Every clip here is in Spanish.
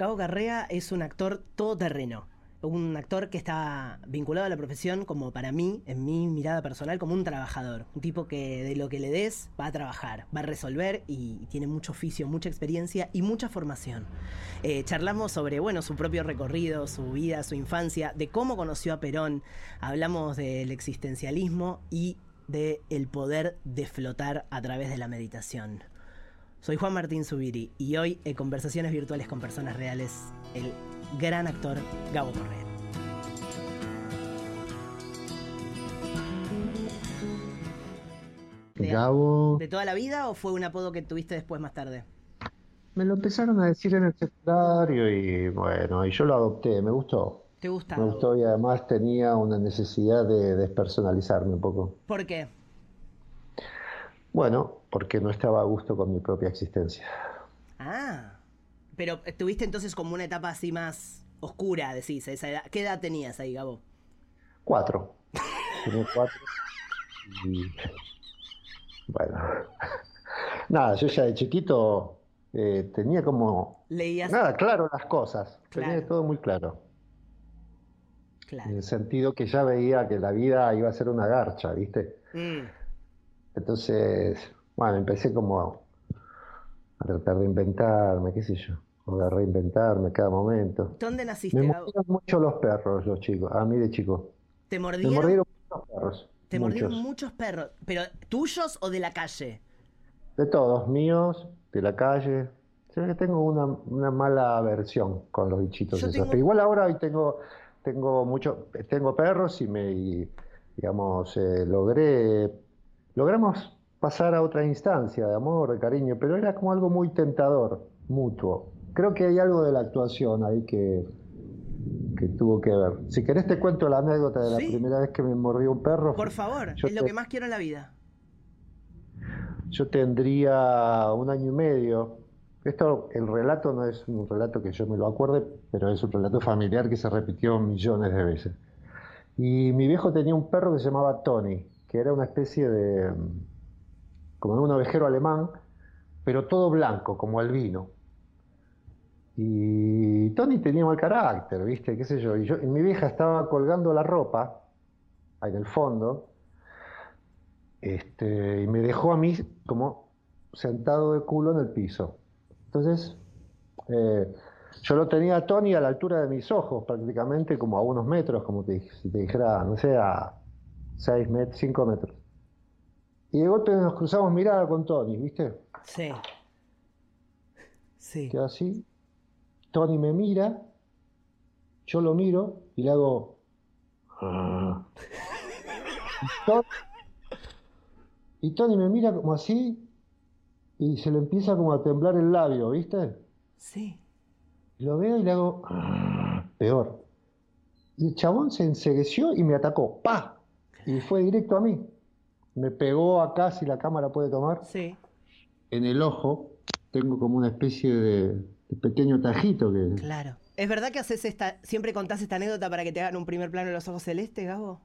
Gabo Carrea es un actor todoterreno. Un actor que está vinculado a la profesión como para mí, en mi mirada personal, como un trabajador. Un tipo que de lo que le des va a trabajar, va a resolver y tiene mucho oficio, mucha experiencia y mucha formación. Eh, charlamos sobre, bueno, su propio recorrido, su vida, su infancia, de cómo conoció a Perón. Hablamos del existencialismo y del el poder de flotar a través de la meditación. Soy Juan Martín Zubiri y hoy en Conversaciones Virtuales con Personas Reales, el gran actor Gabo Correa. ¿De, Gabo, ¿De toda la vida o fue un apodo que tuviste después más tarde? me lo empezaron a decir en el secundario y bueno, y yo lo adopté, me gustó. ¿Te gusta? Me gustó y además tenía una necesidad de despersonalizarme un poco. ¿Por qué? Bueno, porque no estaba a gusto con mi propia existencia. Ah, pero tuviste entonces como una etapa así más oscura, decís, esa edad. ¿Qué edad tenías ahí, Gabo? Cuatro. Tenía cuatro. Y bueno, nada, yo ya de chiquito eh, tenía como, Leías. nada, claro las cosas. Tenía todo muy claro. En Claro. el sentido que ya veía que la vida iba a ser una garcha, ¿viste? Mm, Entonces, bueno, empecé como a tratar de inventarme, qué sé yo, o de reinventarme cada momento. ¿Dónde naciste, Me mordieron mucho los perros, los chicos, a mí de chico. ¿Te Me mordieron? mordieron muchos perros, Te mordieron muchos. perros, pero ¿tuyos o de la calle? De todos, míos, de la calle. Ve que tengo una, una mala aversión con los bichitos esos. tengo- Pero igual ahora hoy tengo, tengo mucho, tengo perros y me, y, digamos, eh, logré, logramos pasar a otra instancia de amor, de cariño, pero era como algo muy tentador, mutuo. Creo que hay algo de la actuación ahí que, que tuvo que ver. Si querés te cuento la anécdota de la Sí. primera vez que me mordió un perro. Por favor, Yo es lo que más quiero en la vida. Yo tendría un año y medio. Esto, el relato no es un relato que yo me lo acuerde, pero es un relato familiar que se repitió millones de veces. Y mi viejo tenía un perro que se llamaba Tony, que era una especie de, como de un ovejero alemán, pero todo blanco, como el vino. Y Tony tenía mal carácter, ¿viste? ¿Qué sé yo? Y yo, y mi vieja estaba colgando la ropa, ahí en el fondo, este, y me dejó a mí como sentado de culo en el piso. Entonces, eh, yo lo tenía a Tony a la altura de mis ojos, prácticamente como a unos metros, como te, si te dijera, no sé, a 6 metros, 5 metros. Y de golpe nos cruzamos mirada con Tony, ¿viste? Sí. Sí. Quedó así. Tony me mira, yo lo miro y le hago. "Ah". Y Tony, y Tony me mira como así y se le empieza como a temblar el labio, ¿viste? Sí. Y Lo veo y le hago. "Ah", Peor. Y el chabón se ensegueció y me atacó. ¡Pa! Y fue directo a mí. Me pegó acá, si la cámara puede tomar Sí. en el ojo tengo como una especie de, de pequeño tajito que... Claro. ¿Es verdad que haces esta, siempre contás esta anécdota para que te hagan un primer plano de los ojos celestes, Gabo?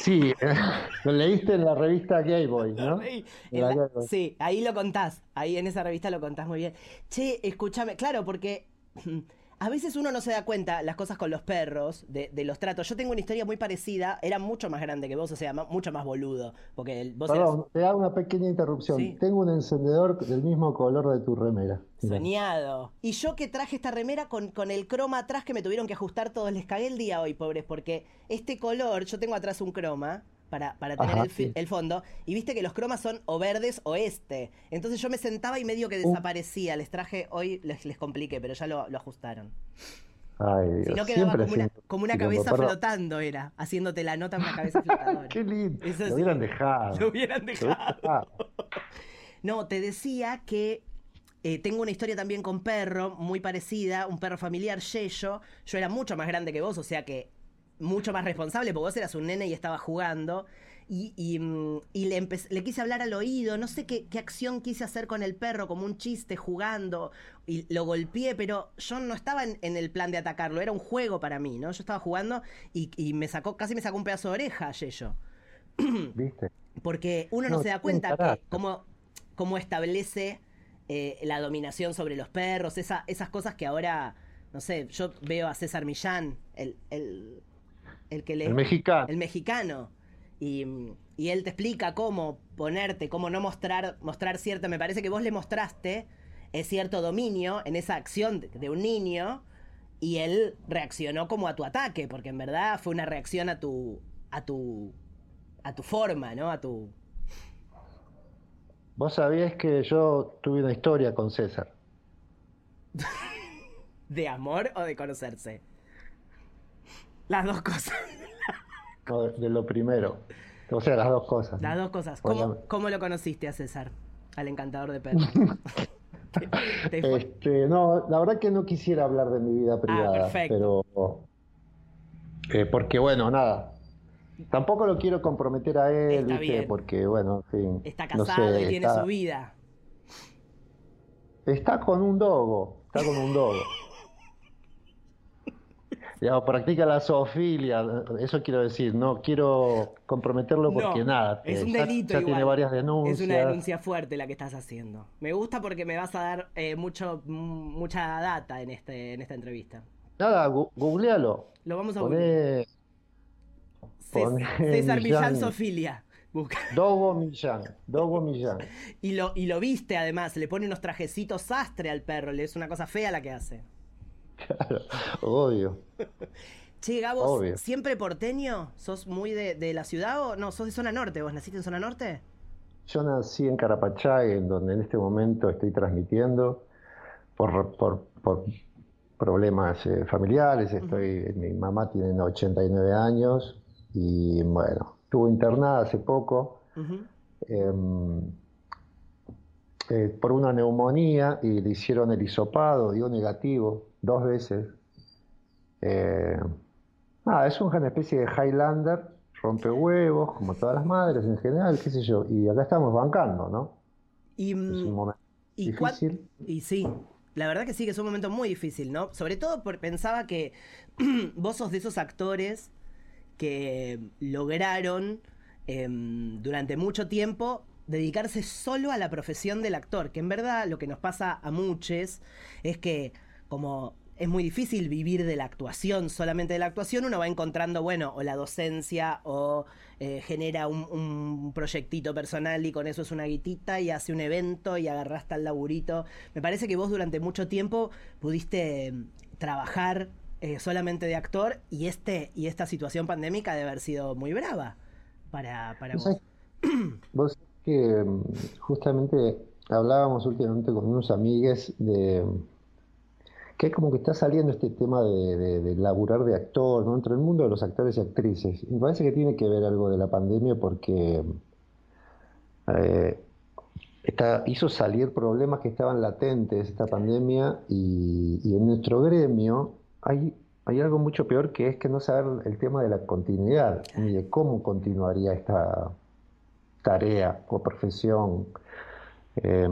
Sí, lo leíste en la revista Gay Boy, ¿no? En en la- Gay Boy. sí, ahí lo contás, ahí en esa revista lo contás muy bien. Che, escúchame, claro, porque a veces uno no se da cuenta las cosas con los perros, de, de los tratos. Yo tengo una historia muy parecida, era mucho más grande que vos, o sea, mucho más boludo, porque el- vos eras Perdón, te hago una pequeña interrupción. Sí. Tengo un encendedor del mismo color de tu remera. Mirá. soñado. Y yo que traje esta remera con, con el croma atrás que me tuvieron que ajustar todos, les cagué el día hoy, pobres, porque este color, yo tengo atrás un croma. Para, para tener Ajá, el, fi- sí. el fondo, y viste que los cromas son o verdes o este. Entonces yo me sentaba y medio que desaparecía. Les traje, hoy les, les compliqué, pero ya lo, lo ajustaron. Ay, Dios, Si no quedaba siempre como una, como cabeza flotando, era, haciéndote la nota en una cabeza flotadora. Qué lindo. Eso Lo sí. hubieran dejado. Lo hubieran dejado. No, te decía que eh, tengo una historia también con perro, muy parecida, un perro familiar, Yeyo. Yo era mucho más grande que vos, o sea que mucho más responsable, porque vos eras un nene y estaba jugando. Y, y, mm, y le, le quise hablar al oído, no sé qué, qué acción quise hacer con el perro, como un chiste jugando, y lo golpeé, pero yo no estaba en, en el plan de atacarlo, era un juego para mí, ¿no? Yo estaba jugando y, y me sacó, casi me sacó un pedazo de oreja, Yeyo. ¿Viste? Porque uno no, No, se da cuenta que cómo, cómo establece eh, la dominación sobre los perros, esa, esas cosas que ahora, no sé, yo veo a César Millán, el, el, el que le... El mexicano. El mexicano. Y, y, él te explica cómo ponerte, cómo no mostrar, mostrar cierta... Me parece que vos le mostraste eh, cierto dominio en esa acción de, de un niño y él reaccionó como a tu ataque, porque en verdad fue una reacción a tu, a tu, a tu forma, ¿no? A tu... Vos sabías que yo tuve una historia con César. ¿De amor o de conocerse? Las dos cosas. No, de lo primero. O sea, las dos cosas. Las dos cosas. ¿Cómo, ¿Cómo, lo conociste a César? Al encantador de perros. ¿Te, te este, no, la verdad que no quisiera hablar de mi vida privada. Ah, pero. Eh, porque, bueno, nada. Tampoco lo quiero comprometer a él, ¿viste? Porque, bueno, en fin. Está casado no sé, y tiene está, su vida. Está con un dogo. Está con un dogo. Digamos, practica la zoofilia, eso quiero decir, no quiero comprometerlo porque no, nada. Es un delito ya, ya igual. tiene varias denuncias. Es una denuncia fuerte la que estás haciendo. Me gusta porque me vas a dar eh, mucho, mucha data en, este, en esta entrevista. Nada, gu googlealo. Lo vamos a. Poné César Millán Sofilia. Busca. Dogo Millán, Dogo Millán. Y lo, y lo viste además, le pone unos trajecitos sastre al perro, le es una cosa fea la que hace. Claro, obvio. Che, Gabo, obvio. ¿siempre porteño? ¿Sos muy de, de, la ciudad o no? ¿Sos de zona norte? ¿Vos naciste en zona norte? Yo nací en Carapachay, en donde en este momento estoy transmitiendo por, por, por problemas eh, familiares. Estoy, uh -huh. Mi mamá tiene 89 años y bueno, estuvo internada hace poco. Uh -huh. eh, eh, por una neumonía y le hicieron el hisopado, dio negativo dos veces. Eh, nada, es una especie de Highlander, rompe huevos, como todas las madres en general, qué sé yo, y acá estamos bancando, ¿no? Y, es un momento y difícil. Y sí, la verdad que sí, que es un momento muy difícil, ¿no? Sobre todo porque pensaba que vos sos de esos actores que lograron eh, durante mucho tiempo dedicarse solo a la profesión del actor, que en verdad lo que nos pasa a muchos es que como es muy difícil vivir de la actuación, solamente de la actuación, uno va encontrando, bueno, o la docencia o eh, genera un, un, proyectito personal y con eso es una guitita y hace un evento y agarraste al laburito. Me parece que vos durante mucho tiempo pudiste trabajar eh, solamente de actor y, este, y esta situación pandémica debe haber sido muy brava para, para vos. Vos que justamente hablábamos últimamente con unos amigues de que como que está saliendo este tema de, de, laburar de actor, ¿no? Entre el mundo de los actores y actrices. Me parece que tiene que ver algo de la pandemia porque eh, está, hizo salir problemas que estaban latentes esta pandemia y, en nuestro gremio hay, hay algo mucho peor que es que no saber el tema de la continuidad ni de cómo continuaría esta tarea o profesión. Eh,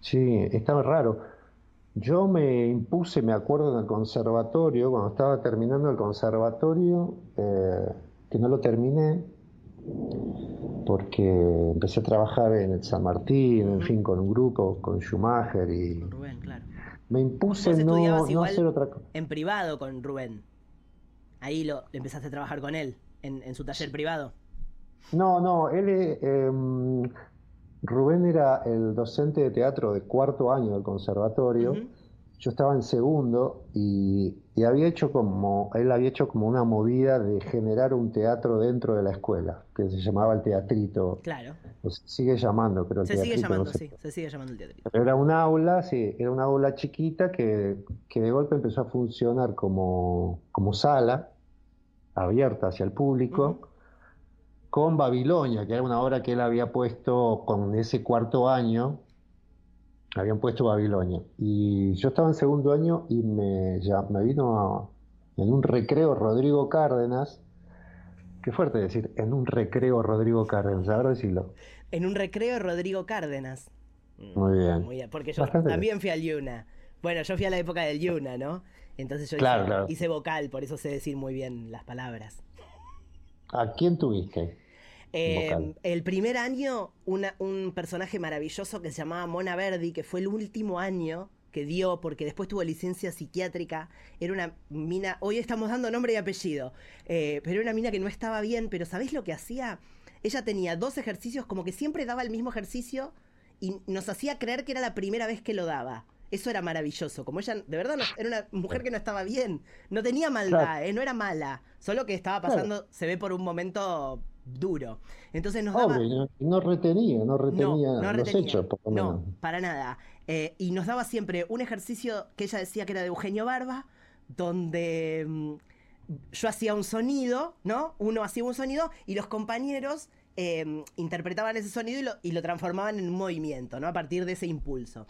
sí, está raro. Yo me impuse, me acuerdo, en el conservatorio, cuando estaba terminando el conservatorio, eh, que no lo terminé, porque empecé a trabajar en el San Martín, en fin, con un grupo, con Schumacher y... Con Rubén, claro. Me impuse no, no hacer otra cosa. En privado con Rubén. Ahí lo empezaste a trabajar con él, en, en su taller privado. No, no, él... Eh, Rubén era el docente de teatro de cuarto año del conservatorio. Uh -huh. Yo estaba en segundo y, y, había hecho como, él había hecho como una movida de generar un teatro dentro de la escuela, que se llamaba el teatrito. Claro. Se sigue llamando, creo. Se sigue llamando, no sé. sí, se sigue llamando el teatrito. Pero era un aula, sí, era una aula chiquita que, que de golpe empezó a funcionar como, como sala, abierta hacia el público. Uh -huh con Babilonia, que era una obra que él había puesto con ese cuarto año, habían puesto Babilonia. Y yo estaba en segundo año y me, ya, me vino a, en un recreo Rodrigo Cárdenas. Qué fuerte decir, en un recreo Rodrigo Cárdenas, ahora decirlo. En un recreo Rodrigo Cárdenas. Muy bien. Muy bien, porque yo Bastante también fui al Yuna. Bueno, yo fui a la época del Yuna, ¿no? Entonces yo claro, hice, claro. hice vocal, por eso sé decir muy bien las palabras. ¿A quién tuviste? Eh, el primer año, un personaje maravilloso que se llamaba Mona Verdi, que fue el último año que dio, porque después tuvo licencia psiquiátrica, era una mina, hoy estamos dando nombre y apellido, eh, pero era una mina que no estaba bien, pero ¿sabés lo que hacía? Ella tenía dos ejercicios, como que siempre daba el mismo ejercicio y nos hacía creer que era la primera vez que lo daba. Eso era maravilloso. Como ella, de verdad, era una mujer que no estaba bien. No tenía maldad, eh, no era mala. Solo que estaba pasando, se ve por un momento duro. Entonces nos daba... no, retenía, no retenía los hechos, No, para nada. Eh, y nos daba siempre un ejercicio que ella decía que era de Eugenio Barba, donde mm, yo hacía un sonido, ¿no? Uno hacía un sonido y los compañeros em, interpretaban ese sonido y lo, y lo transformaban en un movimiento, ¿no? A partir de ese impulso.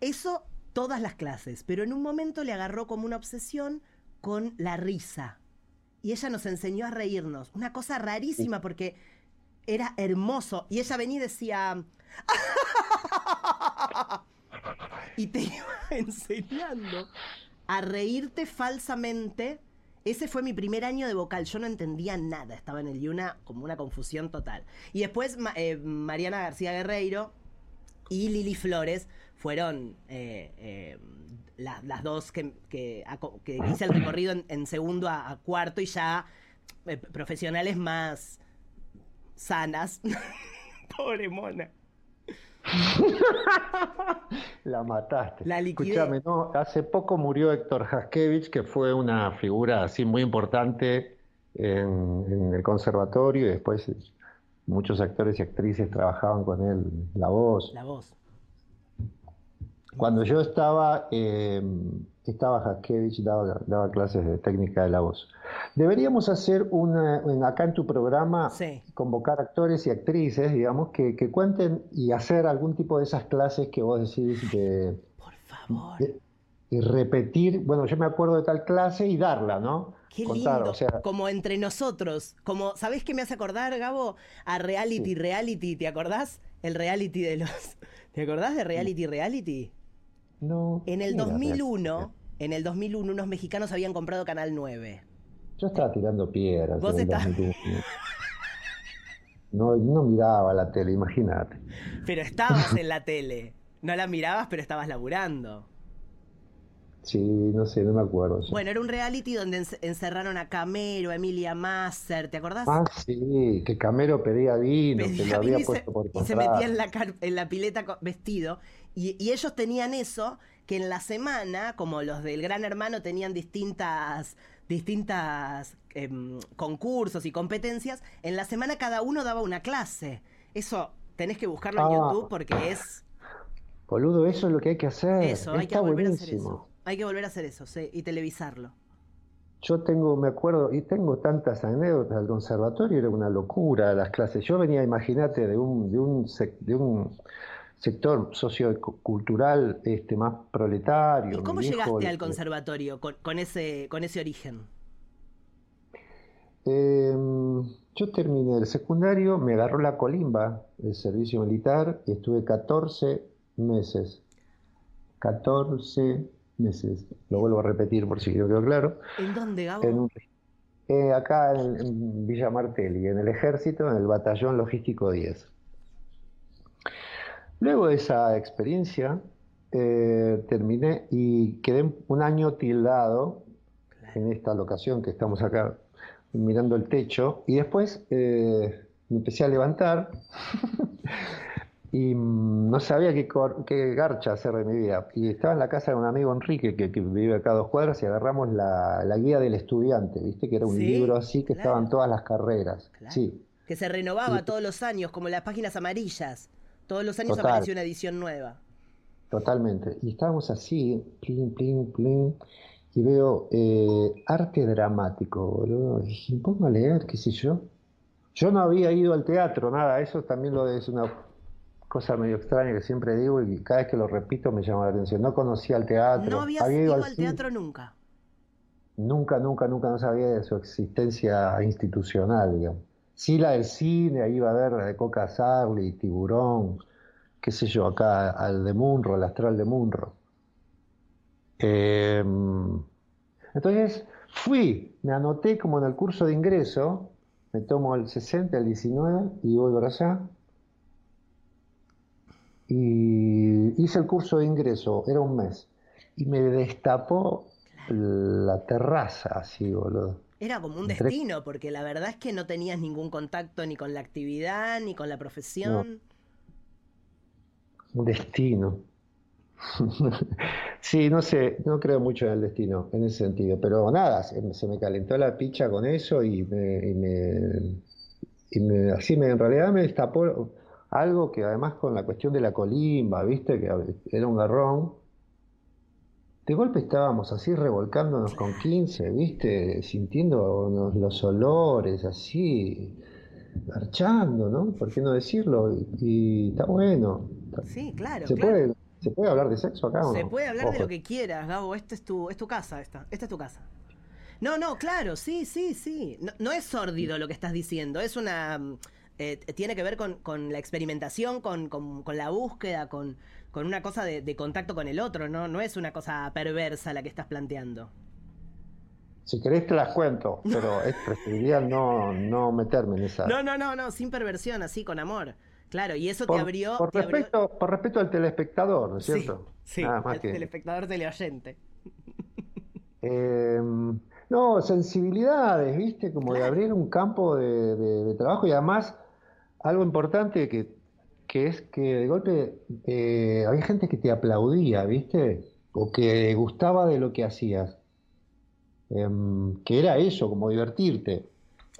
Eso todas las clases, pero en un momento le agarró como una obsesión con la risa y ella nos enseñó a reírnos. Una cosa rarísima porque era hermoso. Y ella venía y decía... y te iba enseñando a reírte falsamente. Ese fue mi primer año de vocal. Yo no entendía nada. Estaba en el Yuna como una confusión total. Y después eh, Mariana García Guerreiro y Lili Flores fueron eh, eh, las dos que, que, hice el recorrido en, segundo a, cuarto y ya eh, profesionales más sanas. Pobre mona. La mataste. La Escúchame, no, hace poco murió Héctor Haskevich, que fue una figura así muy importante en, en, el conservatorio y después muchos actores y actrices trabajaban con él la voz. La voz. Cuando yo estaba, eh, estaba Haskevich, daba, clases de técnica de la voz. Deberíamos hacer una, acá en tu programa, convocar actores y actrices, digamos, que, cuenten y hacer algún tipo de esas clases que vos decís de... Por favor. y repetir, bueno, yo me acuerdo de tal clase y darla, ¿no? Qué lindo, como entre nosotros, como, ¿sabés qué me hace acordar, Gabo? A Reality, Reality, ¿te acordás? El reality de los... ¿Te acordás de Reality, Reality? No. En el 2001, en el 2001 unos mexicanos habían comprado Canal 9. Yo estaba tirando piedras. Vos estás... No, no miraba la tele, imagínate. Pero estabas en la tele. No la mirabas, pero estabas laburando. Sí, no sé, no me acuerdo. Bueno, era un reality donde encerraron a Camero, a Emilia Masser, ¿te acordás? Ah, sí, que Camero pedía vino, que lo había puesto por Y se metía en la, en la pileta vestido. Y, ellos tenían eso, que en la semana, como los del Gran Hermano tenían distintas distintas em, concursos y competencias, en la semana cada uno daba una clase. Eso tenés que buscarlo en ah. YouTube porque es... Boludo, eso es lo que hay que hacer. Eso, hay que volver a hacer eso. Hay que volver a hacer eso, sí, y televisarlo. Yo tengo, me acuerdo, y tengo tantas anécdotas del conservatorio, era una locura las clases. Yo venía, imagínate, de un, de un, de un sector sociocultural este, más proletario. ¿Y cómo llegaste al conservatorio con, ese, con ese origen? Em, yo terminé el secundario, me agarró la colimba, el servicio militar, y estuve 14 meses. 14 meses. Lo vuelvo a repetir por si quedó claro. ¿En dónde, Gabo? Eh, acá en, Villa Martelli, en el ejército, en el batallón logístico 10. Luego de esa experiencia, eh, terminé y quedé un año tildado en esta locación que estamos acá mirando el techo y después eh, me empecé a levantar y mm, no sabía qué, qué, garcha hacer de mi vida. Y estaba en la casa de un amigo Enrique que, vive acá a dos cuadras y agarramos la, guía del estudiante, ¿viste? Que era un libro así que estaban todas las carreras. Sí. Que se renovaba todos los años, como las páginas amarillas. Todos los años apareció una edición nueva. Totalmente. Y estábamos así, plin, plin, plin, y veo eh, arte dramático, boludo. Y me pongo a leer, qué sé yo. Yo no había ido al teatro, nada, eso también lo es una cosa medio extraña que siempre digo y cada vez que lo repito me llama la atención. No conocía el teatro. ¿No habías ido, al, teatro nunca? Nunca, nunca, nunca no sabía de su existencia institucional, digamos. Sí la del cine, ahí iba a ver de Coca Sarli, Tiburón, qué sé yo, acá al de Munro, el astral de Munro. Em, entonces fui, me anoté como en el curso de ingreso me tomo el 60, el 19 y voy para allá. Y hice el curso de ingreso, era un mes, y me destapó la terraza, así, boludo. Era como un destino, porque la verdad es que no tenías ningún contacto ni con la actividad, ni con la profesión. Un destino. sí, no sé, no creo mucho en el destino en ese sentido, pero nada, se, me calentó la picha con eso y me, y me, así me, en realidad me destapó algo que además con la cuestión de la colimba, viste, que era un garrón, de golpe estábamos así revolcándonos con 15, ¿viste? Sintiendo los olores así, marchando, ¿no? ¿Por qué no decirlo? Y, está bueno. Sí, claro. ¿Se, Puede, ¿Se puede hablar de sexo acá o Se puede hablar de lo que quieras, Gabo. Esta es tu, es tu casa, esta. Esta es tu casa. No, no, claro, sí, sí, sí. No, es sórdido lo que estás diciendo. Es una. Eh, tiene que ver con, con la experimentación, con, con, con la búsqueda, con con una cosa de, contacto con el otro, ¿no? No es una cosa perversa la que estás planteando. Si querés te las cuento, pero es preferiría no, no meterme en esa. No, no, no, no, sin perversión, así, con amor. Claro, y eso te abrió. Por, respeto, por respeto al telespectador, ¿no es cierto? Sí, al telespectador teleoyente. Eh, no, sensibilidades, ¿viste? Como de abrir un campo de, trabajo y además algo importante que que es que de golpe eh, había gente que te aplaudía, ¿viste? O que gustaba de lo que hacías. Em, que era eso, como divertirte.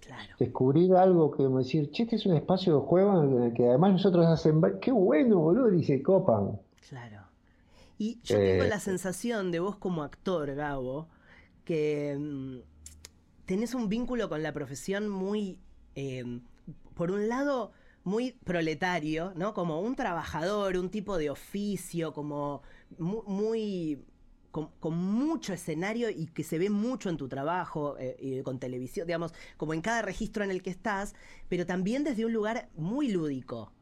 Claro. Descubrir algo que como decir, che, este es un espacio de juego en el que además nosotros hacen, qué bueno, boludo, y se copan. Claro. Y yo tengo la eh, sensación de vos como actor, Gabo, que em, tenés un vínculo con la profesión muy, em, por un lado, muy proletario, ¿no? Como un trabajador, un tipo de oficio, como muy... con, mucho escenario y que se ve mucho en tu trabajo, eh, con televisión, digamos, como en cada registro en el que estás, pero también desde un lugar muy lúdico,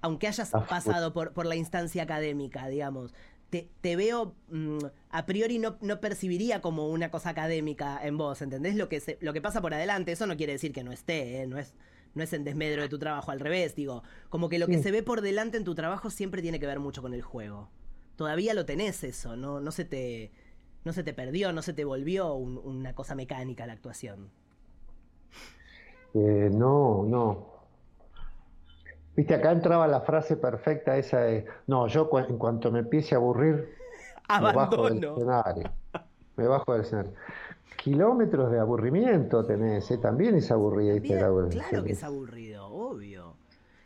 aunque hayas pasado por, por la instancia académica, digamos. Te, te, veo, mm, a priori no, no, percibiría como una cosa académica en vos, ¿entendés? Lo que, lo que pasa por adelante, eso no quiere decir que no esté, ¿eh? no es no es en desmedro de tu trabajo, al revés, digo, como que lo que se ve por delante en tu trabajo siempre tiene que ver mucho con el juego. Todavía lo tenés eso, no, no se te no se te perdió, no se te volvió una cosa mecánica la actuación. Eh, no, no. Viste, acá entraba la frase perfecta esa de, no, yo en cuanto me empiece a aburrir, me bajo del escenario. Me bajo del escenario kilómetros de aburrimiento tenés, ¿eh? también es aburrido. claro que es aburrido, obvio.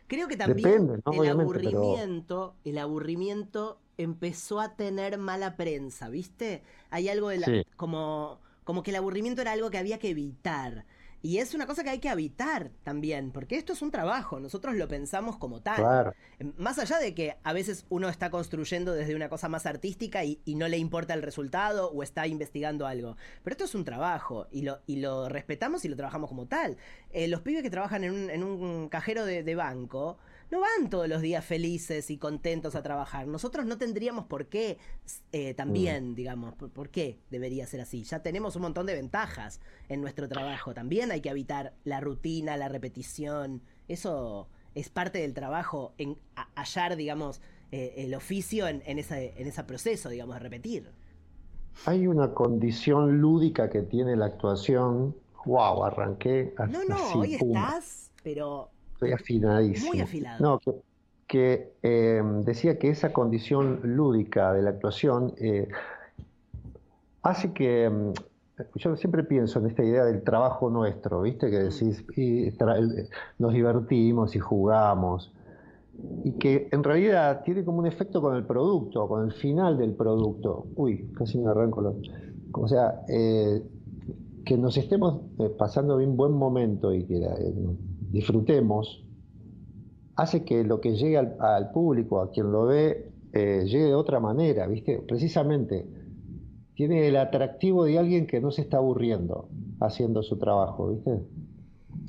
Creo que también el aburrimiento, el aburrimiento empezó a tener mala prensa, ¿viste? Hay algo de la, como, como que el aburrimiento era algo que había que evitar. Y es una cosa que hay que habitar también, porque esto es un trabajo, nosotros lo pensamos como tal. Em, más allá de que a veces uno está construyendo desde una cosa más artística y, no le importa el resultado o está investigando algo. Pero esto es un trabajo y lo, y lo respetamos y lo trabajamos como tal. Eh, los pibes que trabajan en un, en un cajero de banco, no van todos los días felices y contentos a trabajar. Nosotros no tendríamos por qué eh, también, mm. digamos, por, qué debería ser así. Ya tenemos un montón de ventajas en nuestro trabajo. También hay que evitar la rutina, la repetición. Eso es parte del trabajo, en hallar, digamos, eh, el oficio en, en, ese, en ese proceso, digamos, de repetir. Hay una condición lúdica que tiene la actuación. ¡Wow! Arranqué. no, no, hoy estás, pero Estoy afinadísimo. Muy afilado. No, que, eh, decía que esa condición lúdica de la actuación eh, hace que. Mm, yo siempre pienso en esta idea del trabajo nuestro, ¿viste? Que decís, nos divertimos y jugamos. Y que en realidad tiene como un efecto con el producto, con el final del producto. Uy, casi me arranco. Lo... O sea, eh, que nos estemos pasando bien buen momento y que disfrutemos, hace que lo que llegue al, público, a quien lo ve, eh, llegue de otra manera, ¿viste? Precisamente, tiene el atractivo de alguien que no se está aburriendo haciendo su trabajo, ¿viste?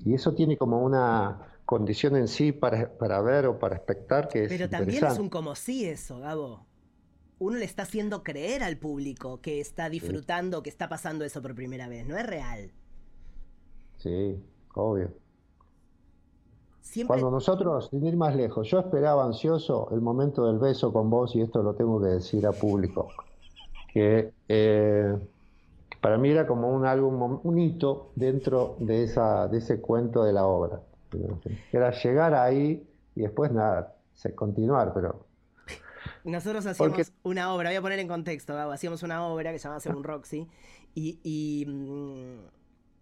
Y eso tiene como una condición en sí para, para ver o para expectar que es Pero también es un como sí eso, Gabo. Uno le está haciendo creer al público que está disfrutando, que está pasando eso por primera vez. No es real. Sí, obvio. Cuando nosotros, sin ir más lejos, yo esperaba ansioso el momento del beso con vos, y esto lo tengo que decir a público, que eh, para mí era como un álbum, un hito dentro de, esa, de ese cuento de la obra. Era llegar ahí y después nada, continuar, pero... Nosotros hacíamos una obra, voy a poner en contexto, hacíamos una obra que se llamaba Según Roxy y, y, mm,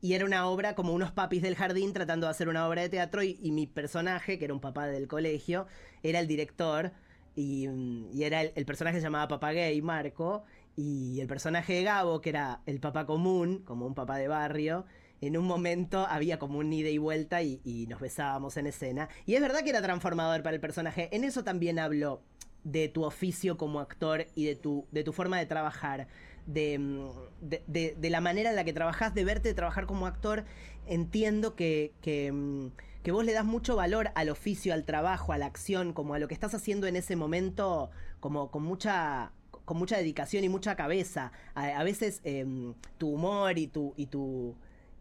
y, era una obra como unos papis del jardín tratando de hacer una obra de teatro y, mi personaje, que era un papá del colegio, era el director y, mm, era el, personaje se llamaba Papá Gay, Marco, y el personaje de Gabo, que era el papá común, como un papá de barrio, en un momento había como un ida y vuelta y, nos besábamos en escena. Y es verdad que era transformador para el personaje. En eso también hablo de tu oficio como actor y de tu, de tu forma de trabajar. De, mm, de, la manera en la que trabajas, de verte trabajar como actor, entiendo que, que, mm, que, vos le das mucho valor al oficio, al trabajo, a la acción, como a lo que estás haciendo en ese momento, como con mucha con mucha dedicación y mucha cabeza. A, veces em, tu humor y tu, y tu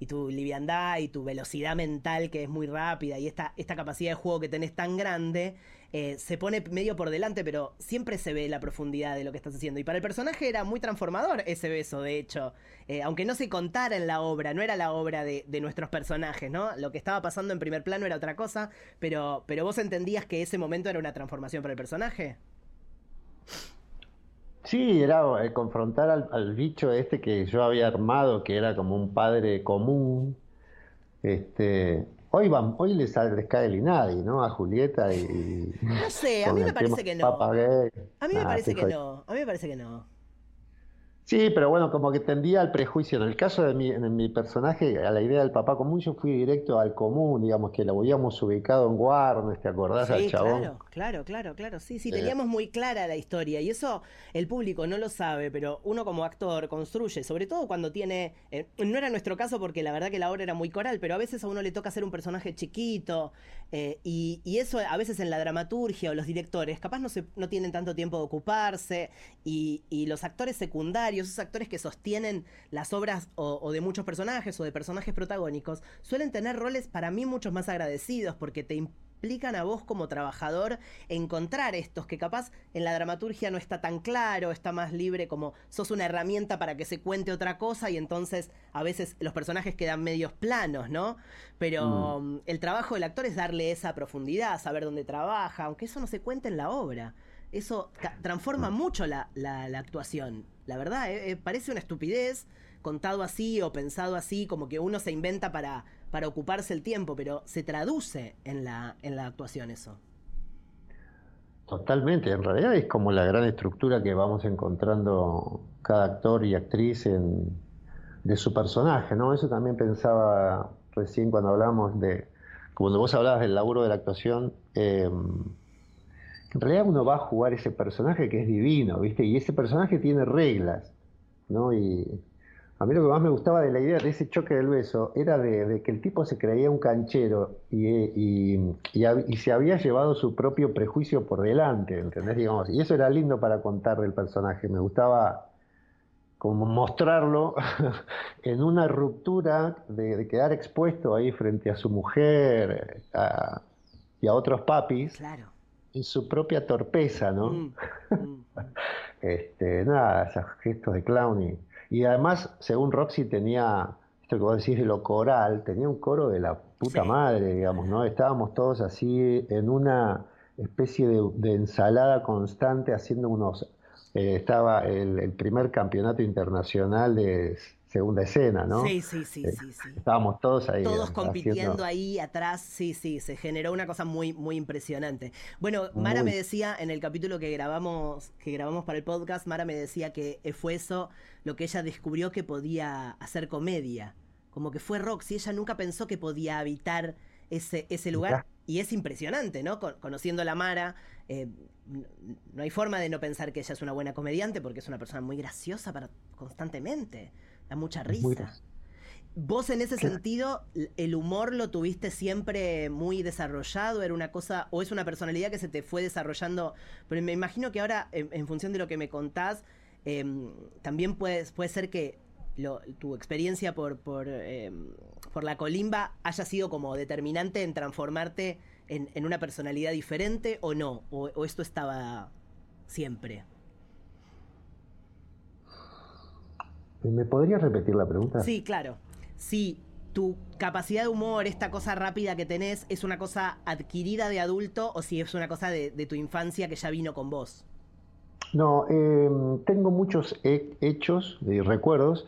y tu liviandad y tu velocidad mental que es muy rápida y esta, esta capacidad de juego que tenés tan grande eh, se pone medio por delante, pero siempre se ve la profundidad de lo que estás haciendo. Y para el personaje era muy transformador ese beso, de hecho. Eh, aunque no se contara en la obra, no era la obra de, de, nuestros personajes, ¿no? Lo que estaba pasando en primer plano era otra cosa, pero, pero vos entendías que ese momento era una transformación para el personaje. Sí, era eh, confrontar al, bicho este que yo había armado, que era como un padre común. Este, hoy van, hoy les, les cae el INADI, ¿no? A Julieta y. No sé, a mí me parece que no. A mí me parece que no. A mí me parece que no. Sí, pero bueno, como que tendía al prejuicio. En el caso de mi, en mi personaje, a la idea del papá común, yo fui directo al común, digamos que lo habíamos ubicado en Warnes, ¿te acordás al chabón? Claro, claro, claro, claro. Sí, sí, teníamos muy clara la historia y eso el público no lo sabe, pero uno como actor construye, sobre todo cuando tiene. Eh, no era nuestro caso porque la verdad que la obra era muy coral, pero a veces a uno le toca ser un personaje chiquito eh, y, eso a veces en la dramaturgia o los directores, capaz no, se, no tienen tanto tiempo de ocuparse y, y los actores secundarios esos actores que sostienen las obras o, de muchos personajes o de personajes protagónicos, suelen tener roles para mí muchos más agradecidos porque te implican a vos como trabajador encontrar estos que capaz en la dramaturgia no está tan claro, está más libre como sos una herramienta para que se cuente otra cosa y entonces a veces los personajes quedan medios planos, ¿no? Pero mm. el trabajo del actor es darle esa profundidad, saber dónde trabaja, aunque eso no se cuente en la obra. Eso transforma mm. mucho la, la actuación. La verdad, eh, eh, parece una estupidez contado así o pensado así, como que uno se inventa para, para ocuparse el tiempo, pero se traduce en la, en la actuación eso. Totalmente, en realidad es como la gran estructura que vamos encontrando cada actor y actriz en, de su personaje, ¿no? Eso también pensaba recién cuando hablamos de, cuando vos hablabas del laburo de la actuación, eh, en realidad uno va a jugar ese personaje que es divino, ¿viste? Y ese personaje tiene reglas, ¿no? Y a mí lo que más me gustaba de la idea de ese choque del beso era de, que el tipo se creía un canchero y, se había llevado su propio prejuicio por delante, ¿entendés? Digamos, y eso era lindo para contar del personaje, me gustaba como mostrarlo en una ruptura de, quedar expuesto ahí frente a su mujer y a otros papis. Claro en su propia torpeza, ¿no? Mm, mm. este, nada, esos gestos de clown. Y, además, según Roxy, tenía, esto que vos decís de lo coral, tenía un coro de la puta madre, digamos, ¿no? Estábamos todos así en una especie de, ensalada constante haciendo unos... Eh, estaba el, primer campeonato internacional de segunda escena, ¿no? Sí, sí, sí, eh, sí, sí, Estábamos todos ahí. Todos compitiendo ahí atrás, sí, sí, se generó una cosa muy, muy impresionante. Bueno, Mara me decía en el capítulo que grabamos, que grabamos para el podcast, Mara me decía que fue eso lo que ella descubrió que podía hacer comedia. Como que fue Roxy, ella nunca pensó que podía habitar ese, ese lugar. Y es impresionante, ¿no? conociendo a la Mara, eh, no hay forma de no pensar que ella es una buena comediante porque es una persona muy graciosa para, constantemente da mucha risa. ¿Vos en ese sentido, el humor lo tuviste siempre muy desarrollado? ¿Era una cosa, o es una personalidad que se te fue desarrollando? Pero me imagino que ahora, en, función de lo que me contás, em, también puede, puede ser que tu experiencia por, por, em, por, la colimba haya sido como determinante en transformarte en, una personalidad diferente o no, o, esto estaba siempre. ¿Me podrías repetir la pregunta? Sí, claro. Si tu capacidad de humor, esta cosa rápida que tenés, es una cosa adquirida de adulto o si es una cosa de, de tu infancia que ya vino con vos. No, em, tengo muchos hechos y recuerdos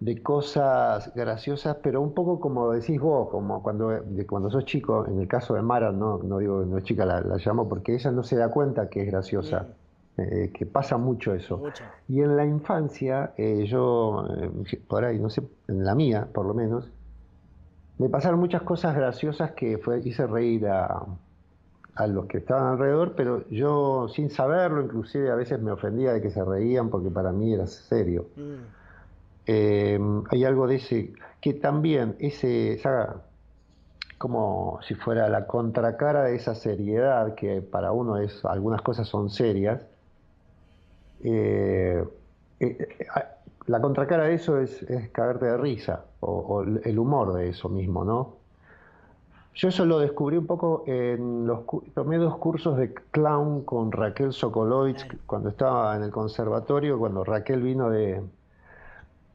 de cosas graciosas, pero un poco como decís vos, como cuando, de cuando sos chico, en el caso de Mara, no, no digo que no es chica, la, llamo porque ella no se da cuenta que es graciosa, eh, que pasa mucho eso. Y en la infancia, eh, yo, eh, por ahí, no sé, en la mía por lo menos, me pasaron muchas cosas graciosas que fue, hice reír a, a los que estaban alrededor, pero yo sin saberlo, inclusive a veces me ofendía de que se reían porque para mí era serio. Mm. Eh, hay algo de ese, que también ese, esa, como si fuera la contracara de esa seriedad, que para uno es, algunas cosas son serias, eh, eh, la contracara de eso es, es cagarte de risa, o el humor de eso mismo, ¿no? Yo eso lo descubrí un poco en los tomé dos cursos de clown con Raquel Sokolovich cuando estaba en el conservatorio, cuando Raquel vino de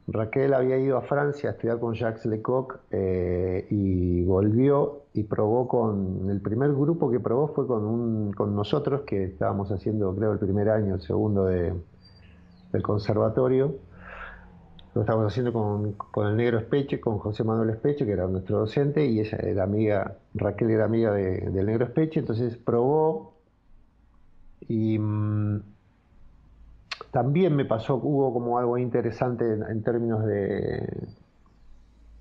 Raquel había ido a Francia a estudiar con Jacques Lecoq eh, y volvió y probó con el primer grupo que probó fue con un, con nosotros que estábamos haciendo creo el primer año, el segundo de, del conservatorio lo estábamos haciendo con, el negro Espeche, con José Manuel Espeche, que era nuestro docente, y ella era amiga, Raquel era amiga del negro Espeche, entonces probó y mm, también me pasó, hubo como algo interesante en, términos de,